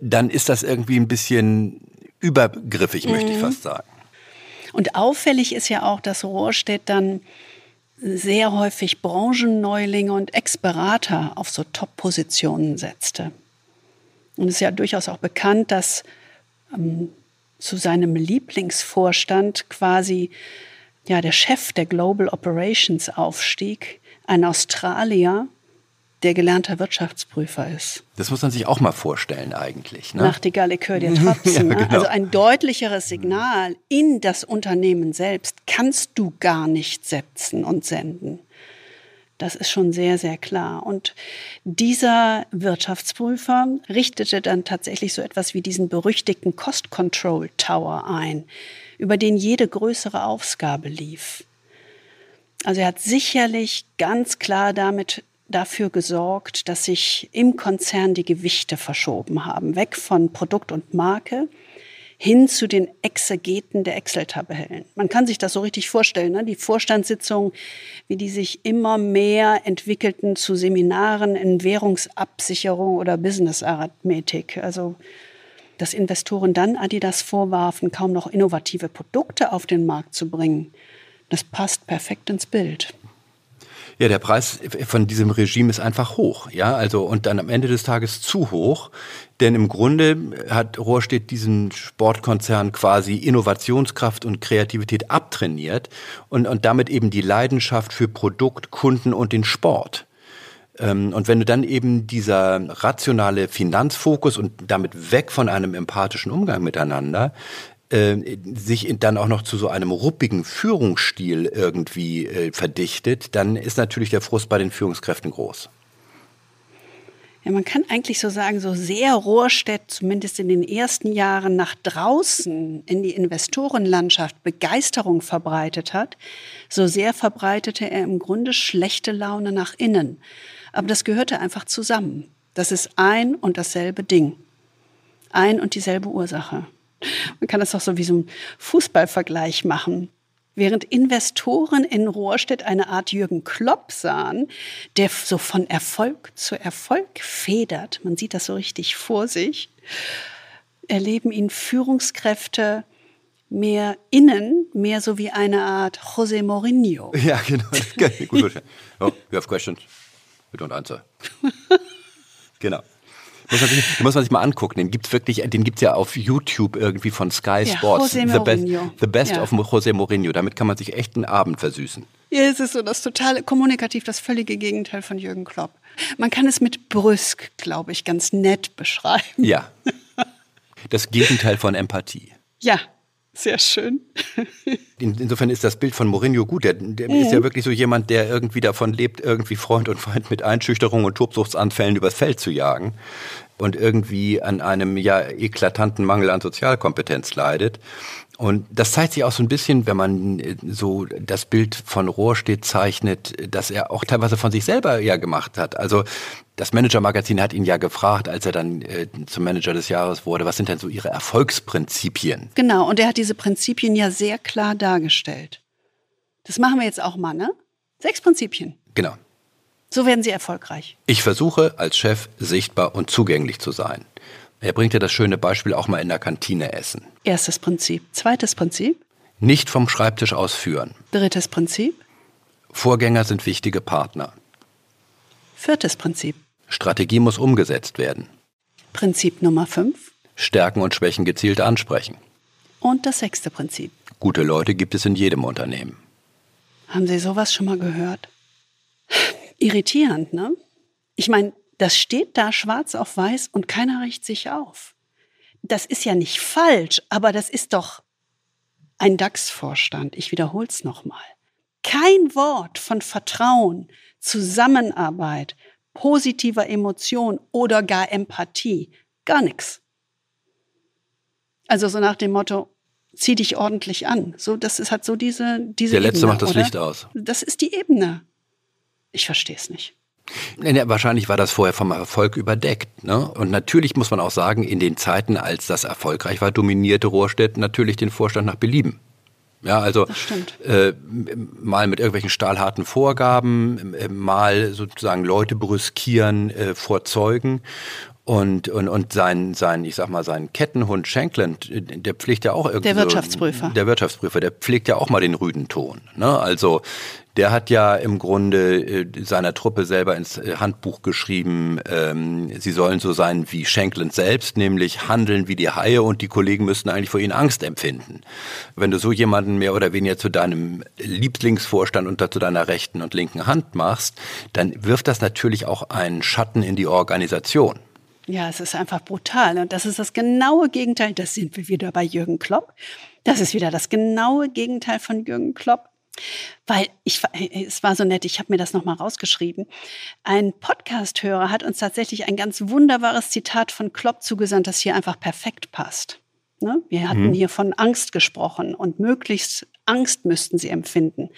dann ist das irgendwie ein bisschen übergriffig, mhm. möchte ich mhm. fast sagen. Und auffällig ist ja auch, dass Rohrstedt dann sehr häufig Branchenneulinge und Ex-Berater auf so Top-Positionen setzte. Und es ist ja durchaus auch bekannt, dass ähm, zu seinem Lieblingsvorstand quasi ja, der Chef der Global Operations aufstieg, ein Australier, der gelernter Wirtschaftsprüfer ist. Das muss man sich auch mal vorstellen eigentlich. Ne? Nachtigall Likör der Tropfen. ja, genau. Also ein deutlicheres Signal in das Unternehmen selbst kannst du gar nicht setzen und senden. Das ist schon sehr, sehr klar. Und dieser Wirtschaftsprüfer richtete dann tatsächlich so etwas wie diesen berüchtigten Cost Control Tower ein, über den jede größere Aufgabe lief. Also er hat sicherlich ganz klar damit dafür gesorgt, dass sich im Konzern die Gewichte verschoben haben, weg von Produkt und Marke hin zu den Exegeten der Excel-Tabellen. Man kann sich das so richtig vorstellen, ne? die Vorstandssitzungen, wie die sich immer mehr entwickelten zu Seminaren in Währungsabsicherung oder Business-Arithmetik. Also dass Investoren dann Adidas vorwarfen, kaum noch innovative Produkte auf den Markt zu bringen. Das passt perfekt ins Bild. Ja, der Preis von diesem Regime ist einfach hoch, ja, also und dann am Ende des Tages zu hoch, denn im Grunde hat Rohrstedt diesen Sportkonzern quasi Innovationskraft und Kreativität abtrainiert und, und damit eben die Leidenschaft für Produkt, Kunden und den Sport. Ähm, und wenn du dann eben dieser rationale Finanzfokus und damit weg von einem empathischen Umgang miteinander äh, sich dann auch noch zu so einem ruppigen Führungsstil irgendwie äh, verdichtet, dann ist natürlich der Frust bei den Führungskräften groß. Ja, man kann eigentlich so sagen, so sehr Rohrstedt zumindest in den ersten Jahren nach draußen in die Investorenlandschaft Begeisterung verbreitet hat, so sehr verbreitete er im Grunde schlechte Laune nach innen. Aber das gehörte einfach zusammen. Das ist ein und dasselbe Ding. Ein und dieselbe Ursache. Man kann das auch so wie so ein Fußballvergleich machen. Während Investoren in Rohrstedt eine Art Jürgen Klopp sahen, der so von Erfolg zu Erfolg federt, man sieht das so richtig vor sich, erleben ihn Führungskräfte mehr innen, mehr so wie eine Art José Mourinho. Ja, genau. Gut. Oh, you have questions? We don't answer. genau. Muss man sich, muss man sich mal angucken. Den gibt's wirklich, den gibt's ja auf YouTube irgendwie von Sky ja, Sports. José The Best, the best ja. of José Mourinho. Damit kann man sich echt einen Abend versüßen. Ja, es ist so das totale kommunikativ, das völlige Gegenteil von Jürgen Klopp. Man kann es mit brüsk, glaube ich, ganz nett beschreiben. Ja. Das Gegenteil von Empathie. Ja, sehr schön. Insofern ist das Bild von Mourinho gut. Der, der mhm. ist ja wirklich so jemand, der irgendwie davon lebt, irgendwie Freund und Feind mit Einschüchterung und Tobsuchtsanfällen übers Feld zu jagen und irgendwie an einem ja eklatanten Mangel an Sozialkompetenz leidet. Und das zeigt sich auch so ein bisschen, wenn man äh, so das Bild von Rohrstedt zeichnet, dass er auch teilweise von sich selber ja gemacht hat. Also das Manager-Magazin hat ihn ja gefragt, als er dann äh, zum Manager des Jahres wurde, was sind denn so Ihre Erfolgsprinzipien? Genau, und er hat diese Prinzipien ja sehr klar dargestellt. Das machen wir jetzt auch mal, ne? Sechs Prinzipien. Genau. So werden Sie erfolgreich. Ich versuche als Chef sichtbar und zugänglich zu sein. Er bringt ja das schöne Beispiel auch mal in der Kantine essen. Erstes Prinzip. Zweites Prinzip. Nicht vom Schreibtisch aus führen. Drittes Prinzip. Vorgänger sind wichtige Partner. Viertes Prinzip. Strategie muss umgesetzt werden. Prinzip Nummer fünf. Stärken und Schwächen gezielt ansprechen. Und das sechste Prinzip. Gute Leute gibt es in jedem Unternehmen. Haben Sie sowas schon mal gehört? irritierend, ne? Ich meine, das steht da schwarz auf weiß und keiner riecht sich auf. Das ist ja nicht falsch, aber das ist doch ein DAX-Vorstand. Ich wiederhole es nochmal. Kein Wort von Vertrauen, Zusammenarbeit, positiver Emotion oder gar Empathie. Gar nichts. Also so nach dem Motto, zieh dich ordentlich an. So, das ist halt so diese, diese Der Letzte Ebene, macht das oder? Licht aus. Das ist die Ebene. Ich verstehe es nicht. Ja, wahrscheinlich war das vorher vom Erfolg überdeckt. Ne? Und natürlich muss man auch sagen, in den Zeiten, als das erfolgreich war, dominierte Rohrstedt natürlich den Vorstand nach Belieben. Ja, also äh, mal mit irgendwelchen stahlharten Vorgaben, äh, mal sozusagen Leute brüskieren äh, vor Zeugen. Und, und, und sein, sein, ich sag mal, sein Kettenhund Shankland, der pflegt ja auch irgendwie. Der Wirtschaftsprüfer. So, der Wirtschaftsprüfer, der pflegt ja auch mal den rüden Ton. Ne? Also der hat ja im Grunde äh, seiner Truppe selber ins äh, Handbuch geschrieben, ähm, sie sollen so sein wie Shankland selbst, nämlich handeln wie die Haie und die Kollegen müssten eigentlich vor ihnen Angst empfinden. Wenn du so jemanden mehr oder weniger zu deinem Lieblingsvorstand und zu deiner rechten und linken Hand machst, dann wirft das natürlich auch einen Schatten in die Organisation. Ja, es ist einfach brutal. Und das ist das genaue Gegenteil. Das sind wir wieder bei Jürgen Klopp. Das ist wieder das genaue Gegenteil von Jürgen Klopp. Weil ich, es war so nett, ich habe mir das nochmal rausgeschrieben. Ein Podcast-Hörer hat uns tatsächlich ein ganz wunderbares Zitat von Klopp zugesandt, das hier einfach perfekt passt. Ne? Wir hatten mhm. hier von Angst gesprochen und möglichst Angst müssten sie empfinden.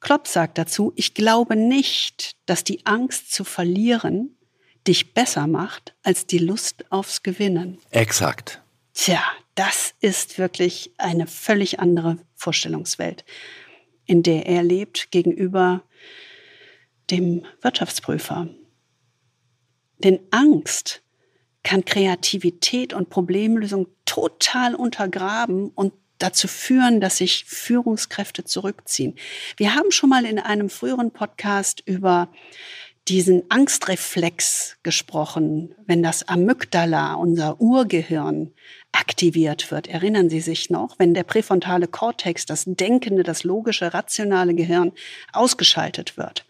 Klopp sagt dazu, ich glaube nicht, dass die Angst zu verlieren dich besser macht als die Lust aufs Gewinnen. Exakt. Tja, das ist wirklich eine völlig andere Vorstellungswelt in der er lebt, gegenüber dem Wirtschaftsprüfer. Denn Angst kann Kreativität und Problemlösung total untergraben und dazu führen, dass sich Führungskräfte zurückziehen. Wir haben schon mal in einem früheren Podcast über diesen Angstreflex gesprochen, wenn das Amygdala, unser Urgehirn, aktiviert wird. Erinnern Sie sich noch, wenn der präfrontale Kortex, das denkende, das logische, rationale Gehirn ausgeschaltet wird.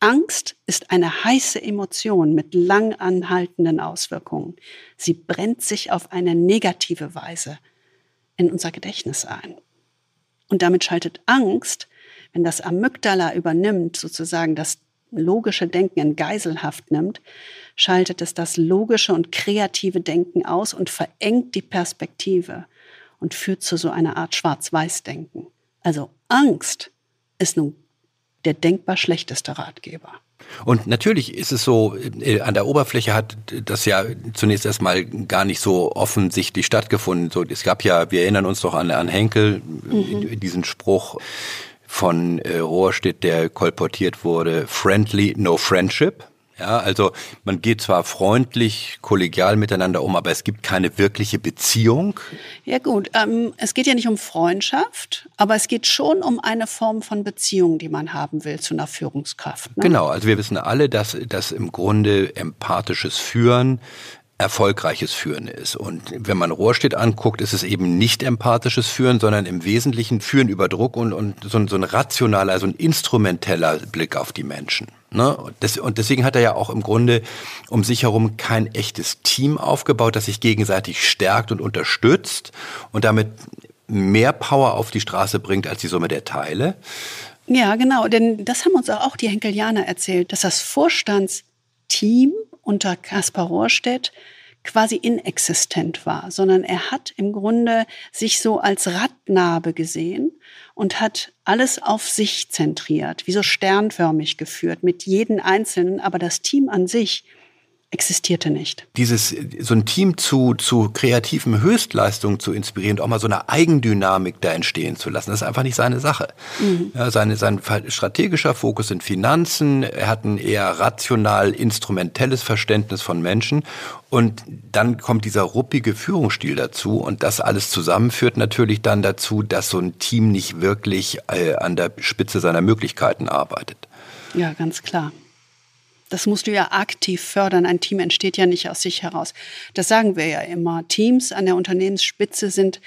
Angst ist eine heiße Emotion mit lang anhaltenden Auswirkungen. Sie brennt sich auf eine negative Weise in unser Gedächtnis ein. Und damit schaltet Angst, wenn das Amygdala übernimmt, sozusagen das logische Denken in Geiselhaft nimmt, schaltet es das logische und kreative Denken aus und verengt die Perspektive und führt zu so einer Art Schwarz-Weiß-Denken. Also Angst ist nun der denkbar schlechteste Ratgeber. Und natürlich ist es so, äh, an der Oberfläche hat das ja zunächst erstmal gar nicht so offensichtlich stattgefunden. So, es gab ja, wir erinnern uns doch an, an Henkel, mhm. diesen Spruch, von äh, Rohrstedt, der kolportiert wurde, friendly, no friendship. Ja, also man geht zwar freundlich, kollegial miteinander um, aber es gibt keine wirkliche Beziehung. Ja gut, ähm, es geht ja nicht um Freundschaft, aber es geht schon um eine Form von Beziehung, die man haben will zu einer Führungskraft. Ne? Genau, also wir wissen alle, dass, dass im Grunde empathisches Führen erfolgreiches Führen ist. Und wenn man Rohrstedt anguckt, ist es eben nicht empathisches Führen, sondern im Wesentlichen Führen über Druck und, und so, ein, so ein rationaler, so ein instrumenteller Blick auf die Menschen. Ne? Und deswegen hat er ja auch im Grunde um sich herum kein echtes Team aufgebaut, das sich gegenseitig stärkt und unterstützt und damit mehr Power auf die Straße bringt als die Summe der Teile. Ja, genau, denn das haben uns auch die Henkelianer erzählt, dass das Vorstandsteam unter Kaspar Rohrstedt quasi inexistent war, sondern er hat im Grunde sich so als Radnabe gesehen und hat alles auf sich zentriert, wie so sternförmig geführt, mit jedem Einzelnen, aber das Team an sich existierte nicht. Dieses, so ein Team zu, zu kreativen Höchstleistungen zu inspirieren, und auch mal so eine Eigendynamik da entstehen zu lassen, das ist einfach nicht seine Sache. Mhm. Ja, seine, sein strategischer Fokus sind Finanzen, er hat ein eher rational instrumentelles Verständnis von Menschen und dann kommt dieser ruppige Führungsstil dazu und das alles zusammen führt natürlich dann dazu, dass so ein Team nicht wirklich äh, an der Spitze seiner Möglichkeiten arbeitet. Ja, ganz klar. Das musst du ja aktiv fördern. Ein Team entsteht ja nicht aus sich heraus. Das sagen wir ja immer. Teams an der Unternehmensspitze sind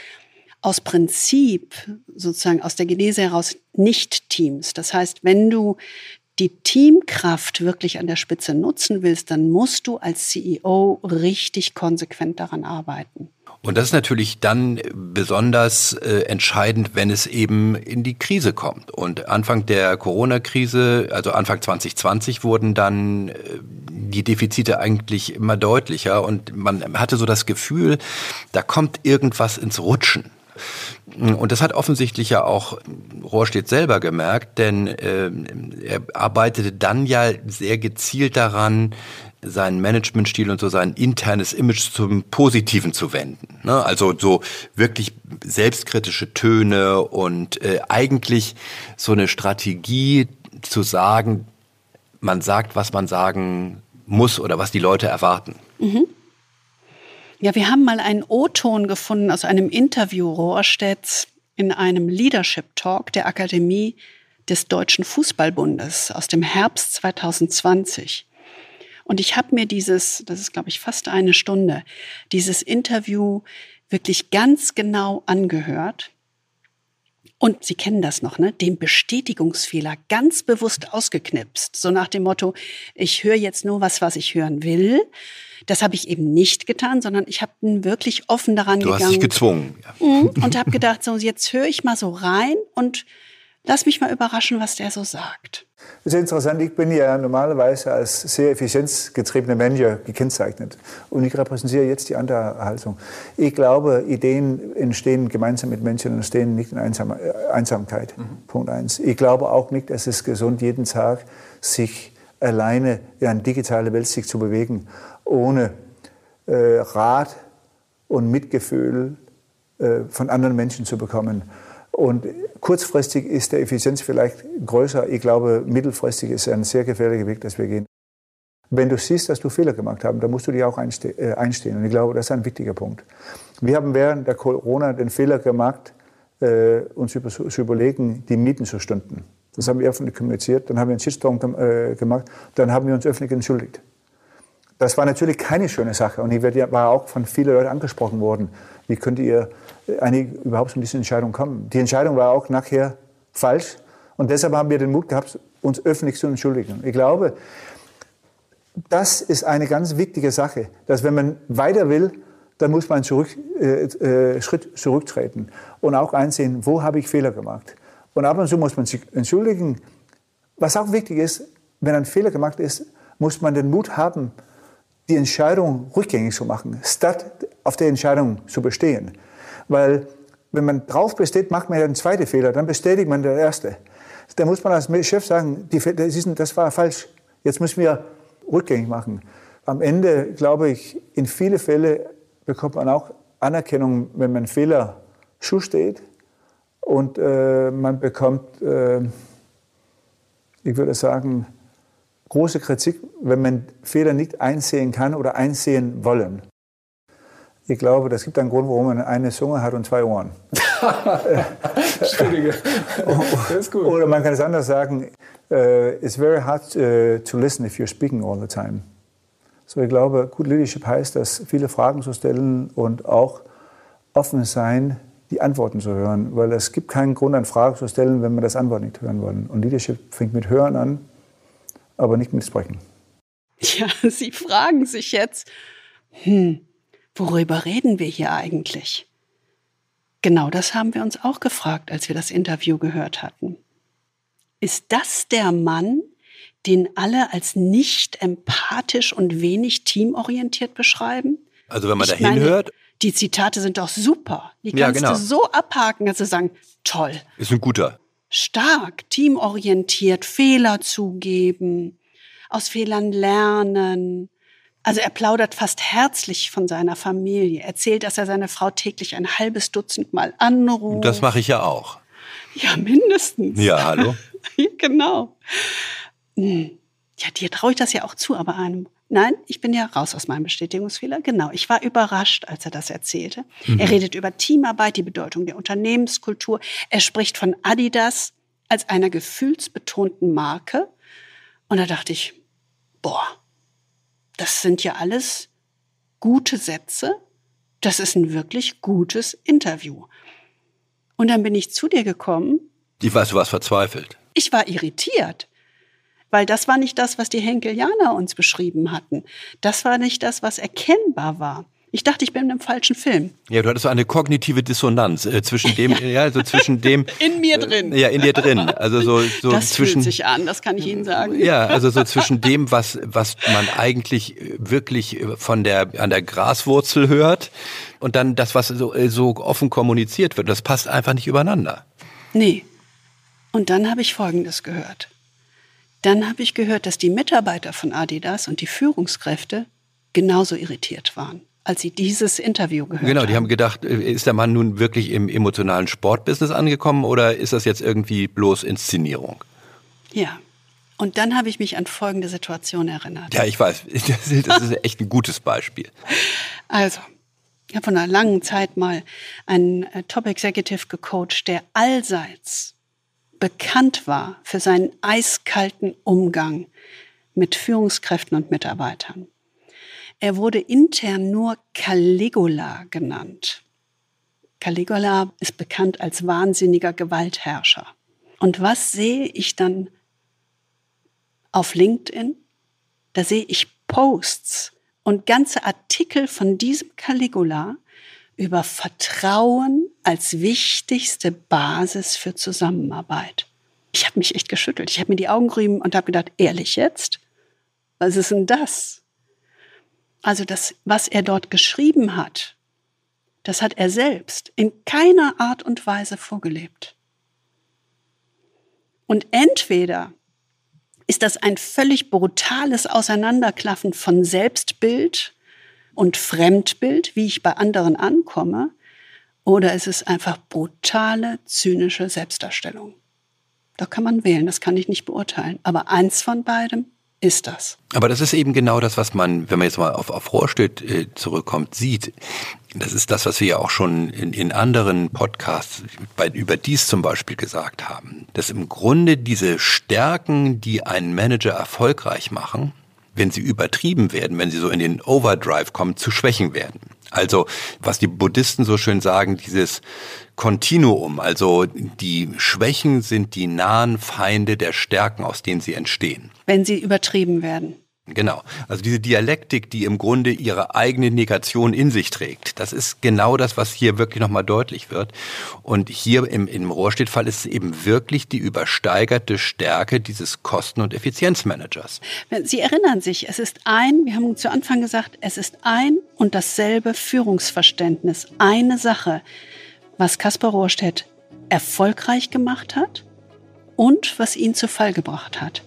aus Prinzip, sozusagen aus der Genese heraus, nicht Teams. Das heißt, wenn du die Teamkraft wirklich an der Spitze nutzen willst, dann musst du als CEO richtig konsequent daran arbeiten. Und das ist natürlich dann besonders äh, entscheidend, wenn es eben in die Krise kommt. Und Anfang der Corona-Krise, also Anfang 2020, wurden dann äh, die Defizite eigentlich immer deutlicher und man hatte so das Gefühl, da kommt irgendwas ins Rutschen. Und das hat offensichtlich ja auch Rohrstedt selber gemerkt, denn äh, er arbeitete dann ja sehr gezielt daran, seinen Managementstil und so sein internes Image zum Positiven zu wenden. Ne? Also so wirklich selbstkritische Töne und äh, eigentlich so eine Strategie zu sagen, man sagt, was man sagen muss oder was die Leute erwarten. Mhm. Ja, wir haben mal einen O-Ton gefunden aus einem Interview Rohrstedts in einem Leadership Talk der Akademie des Deutschen Fußballbundes aus dem Herbst 2020. Und ich habe mir dieses, das ist glaube ich fast eine Stunde, dieses Interview wirklich ganz genau angehört. Und Sie kennen das noch, ne? Den Bestätigungsfehler ganz bewusst ausgeknipst. So nach dem Motto, ich höre jetzt nur was, was ich hören will. Das habe ich eben nicht getan, sondern ich habe wirklich offen daran du gegangen. Du hast dich gezwungen. Ja. Mhm. Und habe gedacht, so jetzt höre ich mal so rein und lass mich mal überraschen, was der so sagt. Das ist interessant. Ich bin ja normalerweise als sehr effizienzgetriebener Manager gekennzeichnet. Und ich repräsentiere jetzt die andere Haltung. Ich glaube, Ideen entstehen gemeinsam mit Menschen und entstehen nicht in Einsam äh, Einsamkeit. Mhm. Punkt eins. Ich glaube auch nicht, dass es gesund jeden Tag sich alleine in eine digitale Welt sich zu bewegen, ohne äh, Rat und Mitgefühl äh, von anderen Menschen zu bekommen. Und kurzfristig ist der Effizienz vielleicht größer. Ich glaube, mittelfristig ist ein sehr gefährlicher Weg, dass wir gehen. Wenn du siehst, dass du Fehler gemacht hast, dann musst du dir auch äh, einstehen. Und ich glaube, das ist ein wichtiger Punkt. Wir haben während der Corona den Fehler gemacht, äh, uns zu überlegen, die Mieten zu stunden. Das haben wir öffentlich kommuniziert. Dann haben wir einen Shitstorm äh, gemacht. Dann haben wir uns öffentlich entschuldigt. Das war natürlich keine schöne Sache. Und ich war auch von vielen Leuten angesprochen worden. Wie könnt ihr eigentlich überhaupt zu dieser Entscheidung kommen? Die Entscheidung war auch nachher falsch. Und deshalb haben wir den Mut gehabt, uns öffentlich zu entschuldigen. Ich glaube, das ist eine ganz wichtige Sache, dass wenn man weiter will, dann muss man zurück, äh, äh, Schritt zurücktreten und auch einsehen, wo habe ich Fehler gemacht. Und ab und zu muss man sich entschuldigen. Was auch wichtig ist, wenn ein Fehler gemacht ist, muss man den Mut haben, die Entscheidung rückgängig zu machen, statt auf der Entscheidung zu bestehen. Weil wenn man drauf besteht, macht man ja einen zweiten Fehler, dann bestätigt man den erste. Da muss man als Chef sagen, das war falsch, jetzt müssen wir rückgängig machen. Am Ende, glaube ich, in viele Fälle bekommt man auch Anerkennung, wenn man Fehler zusteht und äh, man bekommt, äh, ich würde sagen, große Kritik, wenn man Fehler nicht einsehen kann oder einsehen wollen. Ich glaube, das gibt einen Grund, warum man eine Zunge hat und zwei Ohren. Entschuldige. Das ist gut. Oder man kann es anders sagen, uh, it's very hard uh, to listen if you're speaking all the time. So, ich glaube, Good Leadership heißt, dass viele Fragen zu stellen und auch offen sein, die Antworten zu hören. Weil es gibt keinen Grund, eine Frage zu stellen, wenn wir das Antwort nicht hören wollen. Und Leadership fängt mit Hören an, aber nicht mit Sprechen. Ja, Sie fragen sich jetzt, hm, worüber reden wir hier eigentlich? Genau das haben wir uns auch gefragt, als wir das Interview gehört hatten. Ist das der Mann, den alle als nicht empathisch und wenig teamorientiert beschreiben? Also wenn man da hinhört. Die Zitate sind doch super. Die kannst ja, genau. du so abhaken, dass du sagen, toll. Ist ein guter. Stark, teamorientiert, Fehler zugeben, aus Fehlern lernen, also er plaudert fast herzlich von seiner Familie, erzählt, dass er seine Frau täglich ein halbes Dutzend Mal anruft. Das mache ich ja auch. Ja, mindestens. Ja, hallo. genau. Hm. Ja, dir traue ich das ja auch zu, aber einem. Nein, ich bin ja raus aus meinem Bestätigungsfehler. Genau, ich war überrascht, als er das erzählte. Mhm. Er redet über Teamarbeit, die Bedeutung der Unternehmenskultur. Er spricht von Adidas als einer gefühlsbetonten Marke. Und da dachte ich, boah, das sind ja alles gute Sätze. Das ist ein wirklich gutes Interview. Und dann bin ich zu dir gekommen. Ich weiß, du warst verzweifelt. Ich war irritiert. Weil das war nicht das, was die Henkelianer uns beschrieben hatten. Das war nicht das, was erkennbar war. Ich dachte, ich bin in einem falschen Film. Ja, du hattest so eine kognitive Dissonanz äh, zwischen dem, ja. ja, so zwischen dem. In mir drin. Äh, ja, in dir drin. Also so, so das zwischen. fühlt sich an, das kann ich Ihnen sagen. Ja, also so zwischen dem, was, was man eigentlich wirklich von der, an der Graswurzel hört und dann das, was so, so offen kommuniziert wird. Das passt einfach nicht übereinander. Nee. Und dann habe ich Folgendes gehört. Dann habe ich gehört, dass die Mitarbeiter von Adidas und die Führungskräfte genauso irritiert waren als sie dieses Interview gehört haben. Genau, die haben gedacht, äh, ist der Mann nun wirklich im emotionalen Sportbusiness angekommen oder ist das jetzt irgendwie bloß Inszenierung? Ja. Und dann habe ich mich an folgende Situation erinnert. Ja, ich weiß. Das ist echt ein gutes Beispiel. Also, ich habe vor einer langen Zeit mal einen äh, Top Executive gecoacht, der allseits bekannt war für seinen eiskalten Umgang mit Führungskräften und Mitarbeitern. Er wurde intern nur Caligula genannt. Caligula ist bekannt als wahnsinniger Gewaltherrscher. Und was sehe ich dann auf LinkedIn? Da sehe ich Posts und ganze Artikel von diesem Caligula über Vertrauen als wichtigste Basis für Zusammenarbeit. Ich habe mich echt geschüttelt. Ich habe mir die Augen gerieben und habe gedacht, ehrlich jetzt? Was ist denn das? Also das, was er dort geschrieben hat, das hat er selbst in keiner Art und Weise vorgelebt. Und entweder ist das ein völlig brutales Auseinanderklaffen von Selbstbild und Fremdbild, wie ich bei anderen ankomme, oder ist es einfach brutale, zynische Selbstdarstellung. Da kann man wählen, das kann ich nicht beurteilen. Aber eins von beidem ist das. Aber das ist eben genau das, was man, wenn man jetzt mal auf, auf Rohrstedt äh, zurückkommt, sieht. Das ist das, was wir ja auch schon in, in anderen Podcasts bei, über dies zum Beispiel gesagt haben. Dass im Grunde diese Stärken, die einen Manager erfolgreich machen, wenn sie übertrieben werden, wenn sie so in den Overdrive kommen, zu Schwächen werden. Also, was die Buddhisten so schön sagen, dieses Kontinuum, also die Schwächen sind die nahen Feinde der Stärken, aus denen sie entstehen. Wenn sie übertrieben werden. Genau. Also diese Dialektik, die im Grunde ihre eigene Negation in sich trägt, das ist genau das, was hier wirklich nochmal deutlich wird. Und hier im, im Rohrstedt-Fall ist es eben wirklich die übersteigerte Stärke dieses Kosten- und Effizienzmanagers. Sie erinnern sich, es ist ein, wir haben zu Anfang gesagt, es ist ein und dasselbe Führungsverständnis, eine Sache, was Kaspar Rohrstedt erfolgreich gemacht hat und was ihn zu Fall gebracht hat.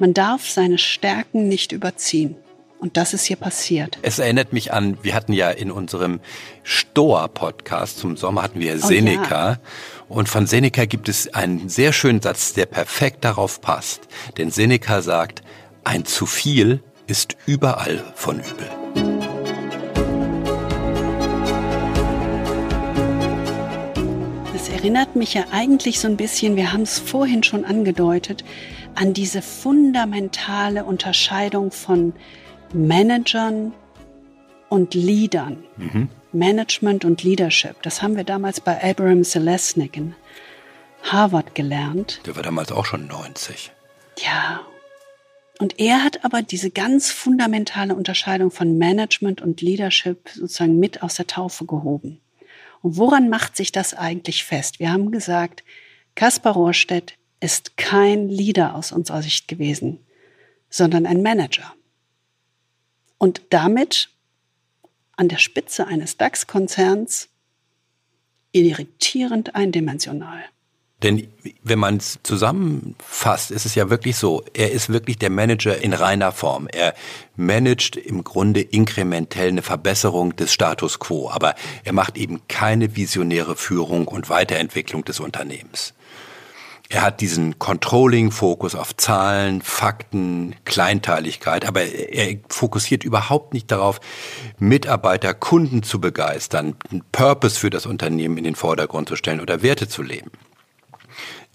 Man darf seine Stärken nicht überziehen. Und das ist hier passiert. Es erinnert mich an, wir hatten ja in unserem Stoa-Podcast zum Sommer hatten wir Seneca. Oh, ja. Und von Seneca gibt es einen sehr schönen Satz, der perfekt darauf passt. Denn Seneca sagt, ein zu viel ist überall von übel. Das erinnert mich ja eigentlich so ein bisschen, wir haben es vorhin schon angedeutet, an diese fundamentale Unterscheidung von Managern und Leadern. Mhm. Management und Leadership. Das haben wir damals bei Abraham Selesnik in Harvard gelernt. Der war damals auch schon 90. Ja. Und er hat aber diese ganz fundamentale Unterscheidung von Management und Leadership sozusagen mit aus der Taufe gehoben. Und woran macht sich das eigentlich fest? Wir haben gesagt, Kaspar Rohrstedt ist kein Leader aus unserer Sicht gewesen, sondern ein Manager. Und damit an der Spitze eines DAX-Konzerns irritierend eindimensional. Denn wenn man es zusammenfasst, ist es ja wirklich so, er ist wirklich der Manager in reiner Form. Er managt im Grunde inkrementell eine Verbesserung des Status quo, aber er macht eben keine visionäre Führung und Weiterentwicklung des Unternehmens. Er hat diesen Controlling-Fokus auf Zahlen, Fakten, Kleinteiligkeit, aber er fokussiert überhaupt nicht darauf, Mitarbeiter, Kunden zu begeistern, einen Purpose für das Unternehmen in den Vordergrund zu stellen oder Werte zu leben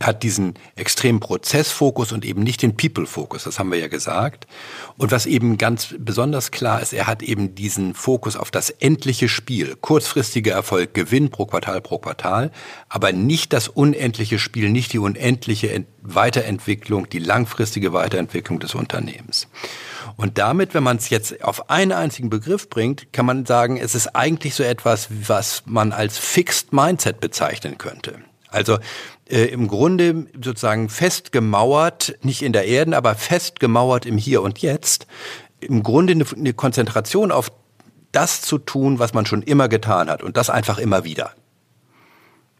hat diesen extremen Prozessfokus und eben nicht den People-Fokus, das haben wir ja gesagt. Und was eben ganz besonders klar ist, er hat eben diesen Fokus auf das endliche Spiel, kurzfristiger Erfolg, Gewinn pro Quartal pro Quartal, aber nicht das unendliche Spiel, nicht die unendliche Weiterentwicklung, die langfristige Weiterentwicklung des Unternehmens. Und damit, wenn man es jetzt auf einen einzigen Begriff bringt, kann man sagen, es ist eigentlich so etwas, was man als Fixed Mindset bezeichnen könnte. Also äh, im Grunde sozusagen festgemauert, nicht in der Erde, aber festgemauert im Hier und Jetzt. Im Grunde eine, eine Konzentration auf das zu tun, was man schon immer getan hat und das einfach immer wieder.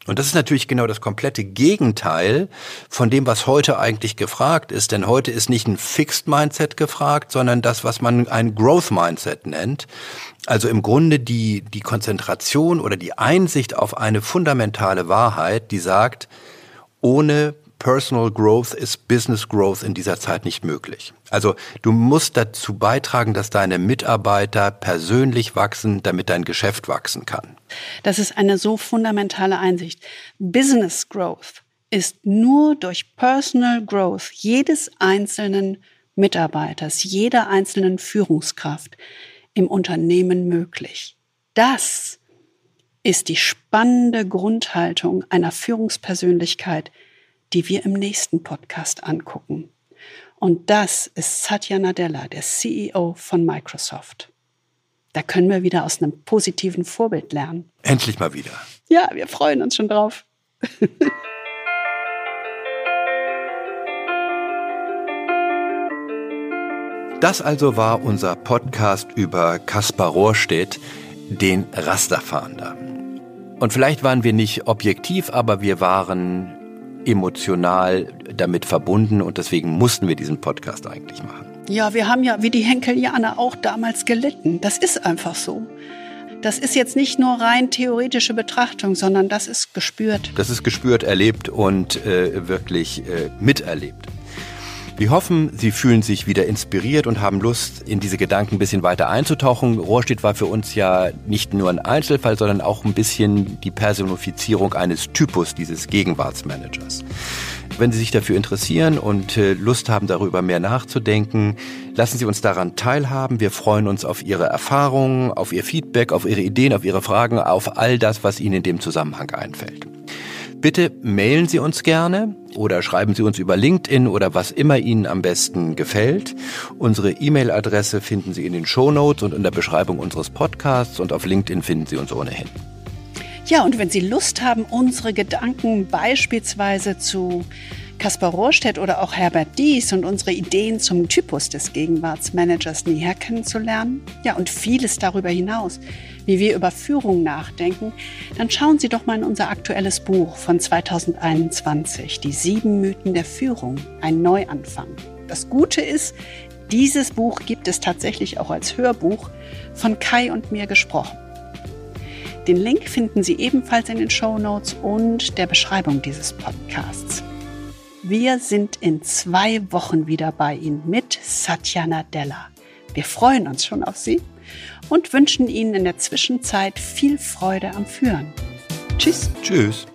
Und das ist natürlich genau das komplette Gegenteil von dem, was heute eigentlich gefragt ist. Denn heute ist nicht ein Fixed Mindset gefragt, sondern das, was man ein Growth Mindset nennt. Also im Grunde die, die Konzentration oder die Einsicht auf eine fundamentale Wahrheit, die sagt, ohne Personal Growth ist Business Growth in dieser Zeit nicht möglich. Also du musst dazu beitragen, dass deine Mitarbeiter persönlich wachsen, damit dein Geschäft wachsen kann. Das ist eine so fundamentale Einsicht. Business Growth ist nur durch Personal Growth jedes einzelnen Mitarbeiters, jeder einzelnen Führungskraft im Unternehmen möglich. Das ist die spannende Grundhaltung einer Führungspersönlichkeit, die wir im nächsten Podcast angucken. Und das ist Satya Nadella, der CEO von Microsoft. Da können wir wieder aus einem positiven Vorbild lernen. Endlich mal wieder. Ja, wir freuen uns schon drauf. Das also war unser Podcast über Kaspar Rohrstedt, den Rasterfahnder. Und vielleicht waren wir nicht objektiv, aber wir waren emotional damit verbunden und deswegen mussten wir diesen Podcast eigentlich machen. Ja, wir haben ja wie die Henkelianer auch damals gelitten. Das ist einfach so. Das ist jetzt nicht nur rein theoretische Betrachtung, sondern das ist gespürt. Das ist gespürt, erlebt und äh, wirklich äh, miterlebt. Wir hoffen, Sie fühlen sich wieder inspiriert und haben Lust, in diese Gedanken ein bisschen weiter einzutauchen. Rohrstedt war für uns ja nicht nur ein Einzelfall, sondern auch ein bisschen die Personifizierung eines Typus dieses Gegenwartsmanagers. Wenn Sie sich dafür interessieren und äh, Lust haben, darüber mehr nachzudenken, lassen Sie uns daran teilhaben. Wir freuen uns auf Ihre Erfahrungen, auf Ihr Feedback, auf Ihre Ideen, auf Ihre Fragen, auf all das, was Ihnen in dem Zusammenhang einfällt. Bitte mailen Sie uns gerne oder schreiben Sie uns über LinkedIn oder was immer Ihnen am besten gefällt. Unsere E-Mail-Adresse finden Sie in den Show Notes und in der Beschreibung unseres Podcasts und auf LinkedIn finden Sie uns ohnehin. Ja, und wenn Sie Lust haben, unsere Gedanken beispielsweise zu Kaspar Rohrstedt oder auch Herbert Dies und unsere Ideen zum Typus des Gegenwartsmanagers näher kennenzulernen, ja, und vieles darüber hinaus, wie wir über Führung nachdenken, dann schauen Sie doch mal in unser aktuelles Buch von 2021, Die sieben Mythen der Führung, ein Neuanfang. Das Gute ist, dieses Buch gibt es tatsächlich auch als Hörbuch von Kai und mir gesprochen. Den Link finden Sie ebenfalls in den Show Notes und der Beschreibung dieses Podcasts. Wir sind in zwei Wochen wieder bei Ihnen mit Satya Nadella. Wir freuen uns schon auf Sie und wünschen Ihnen in der Zwischenzeit viel Freude am Führen. Tschüss. Tschüss.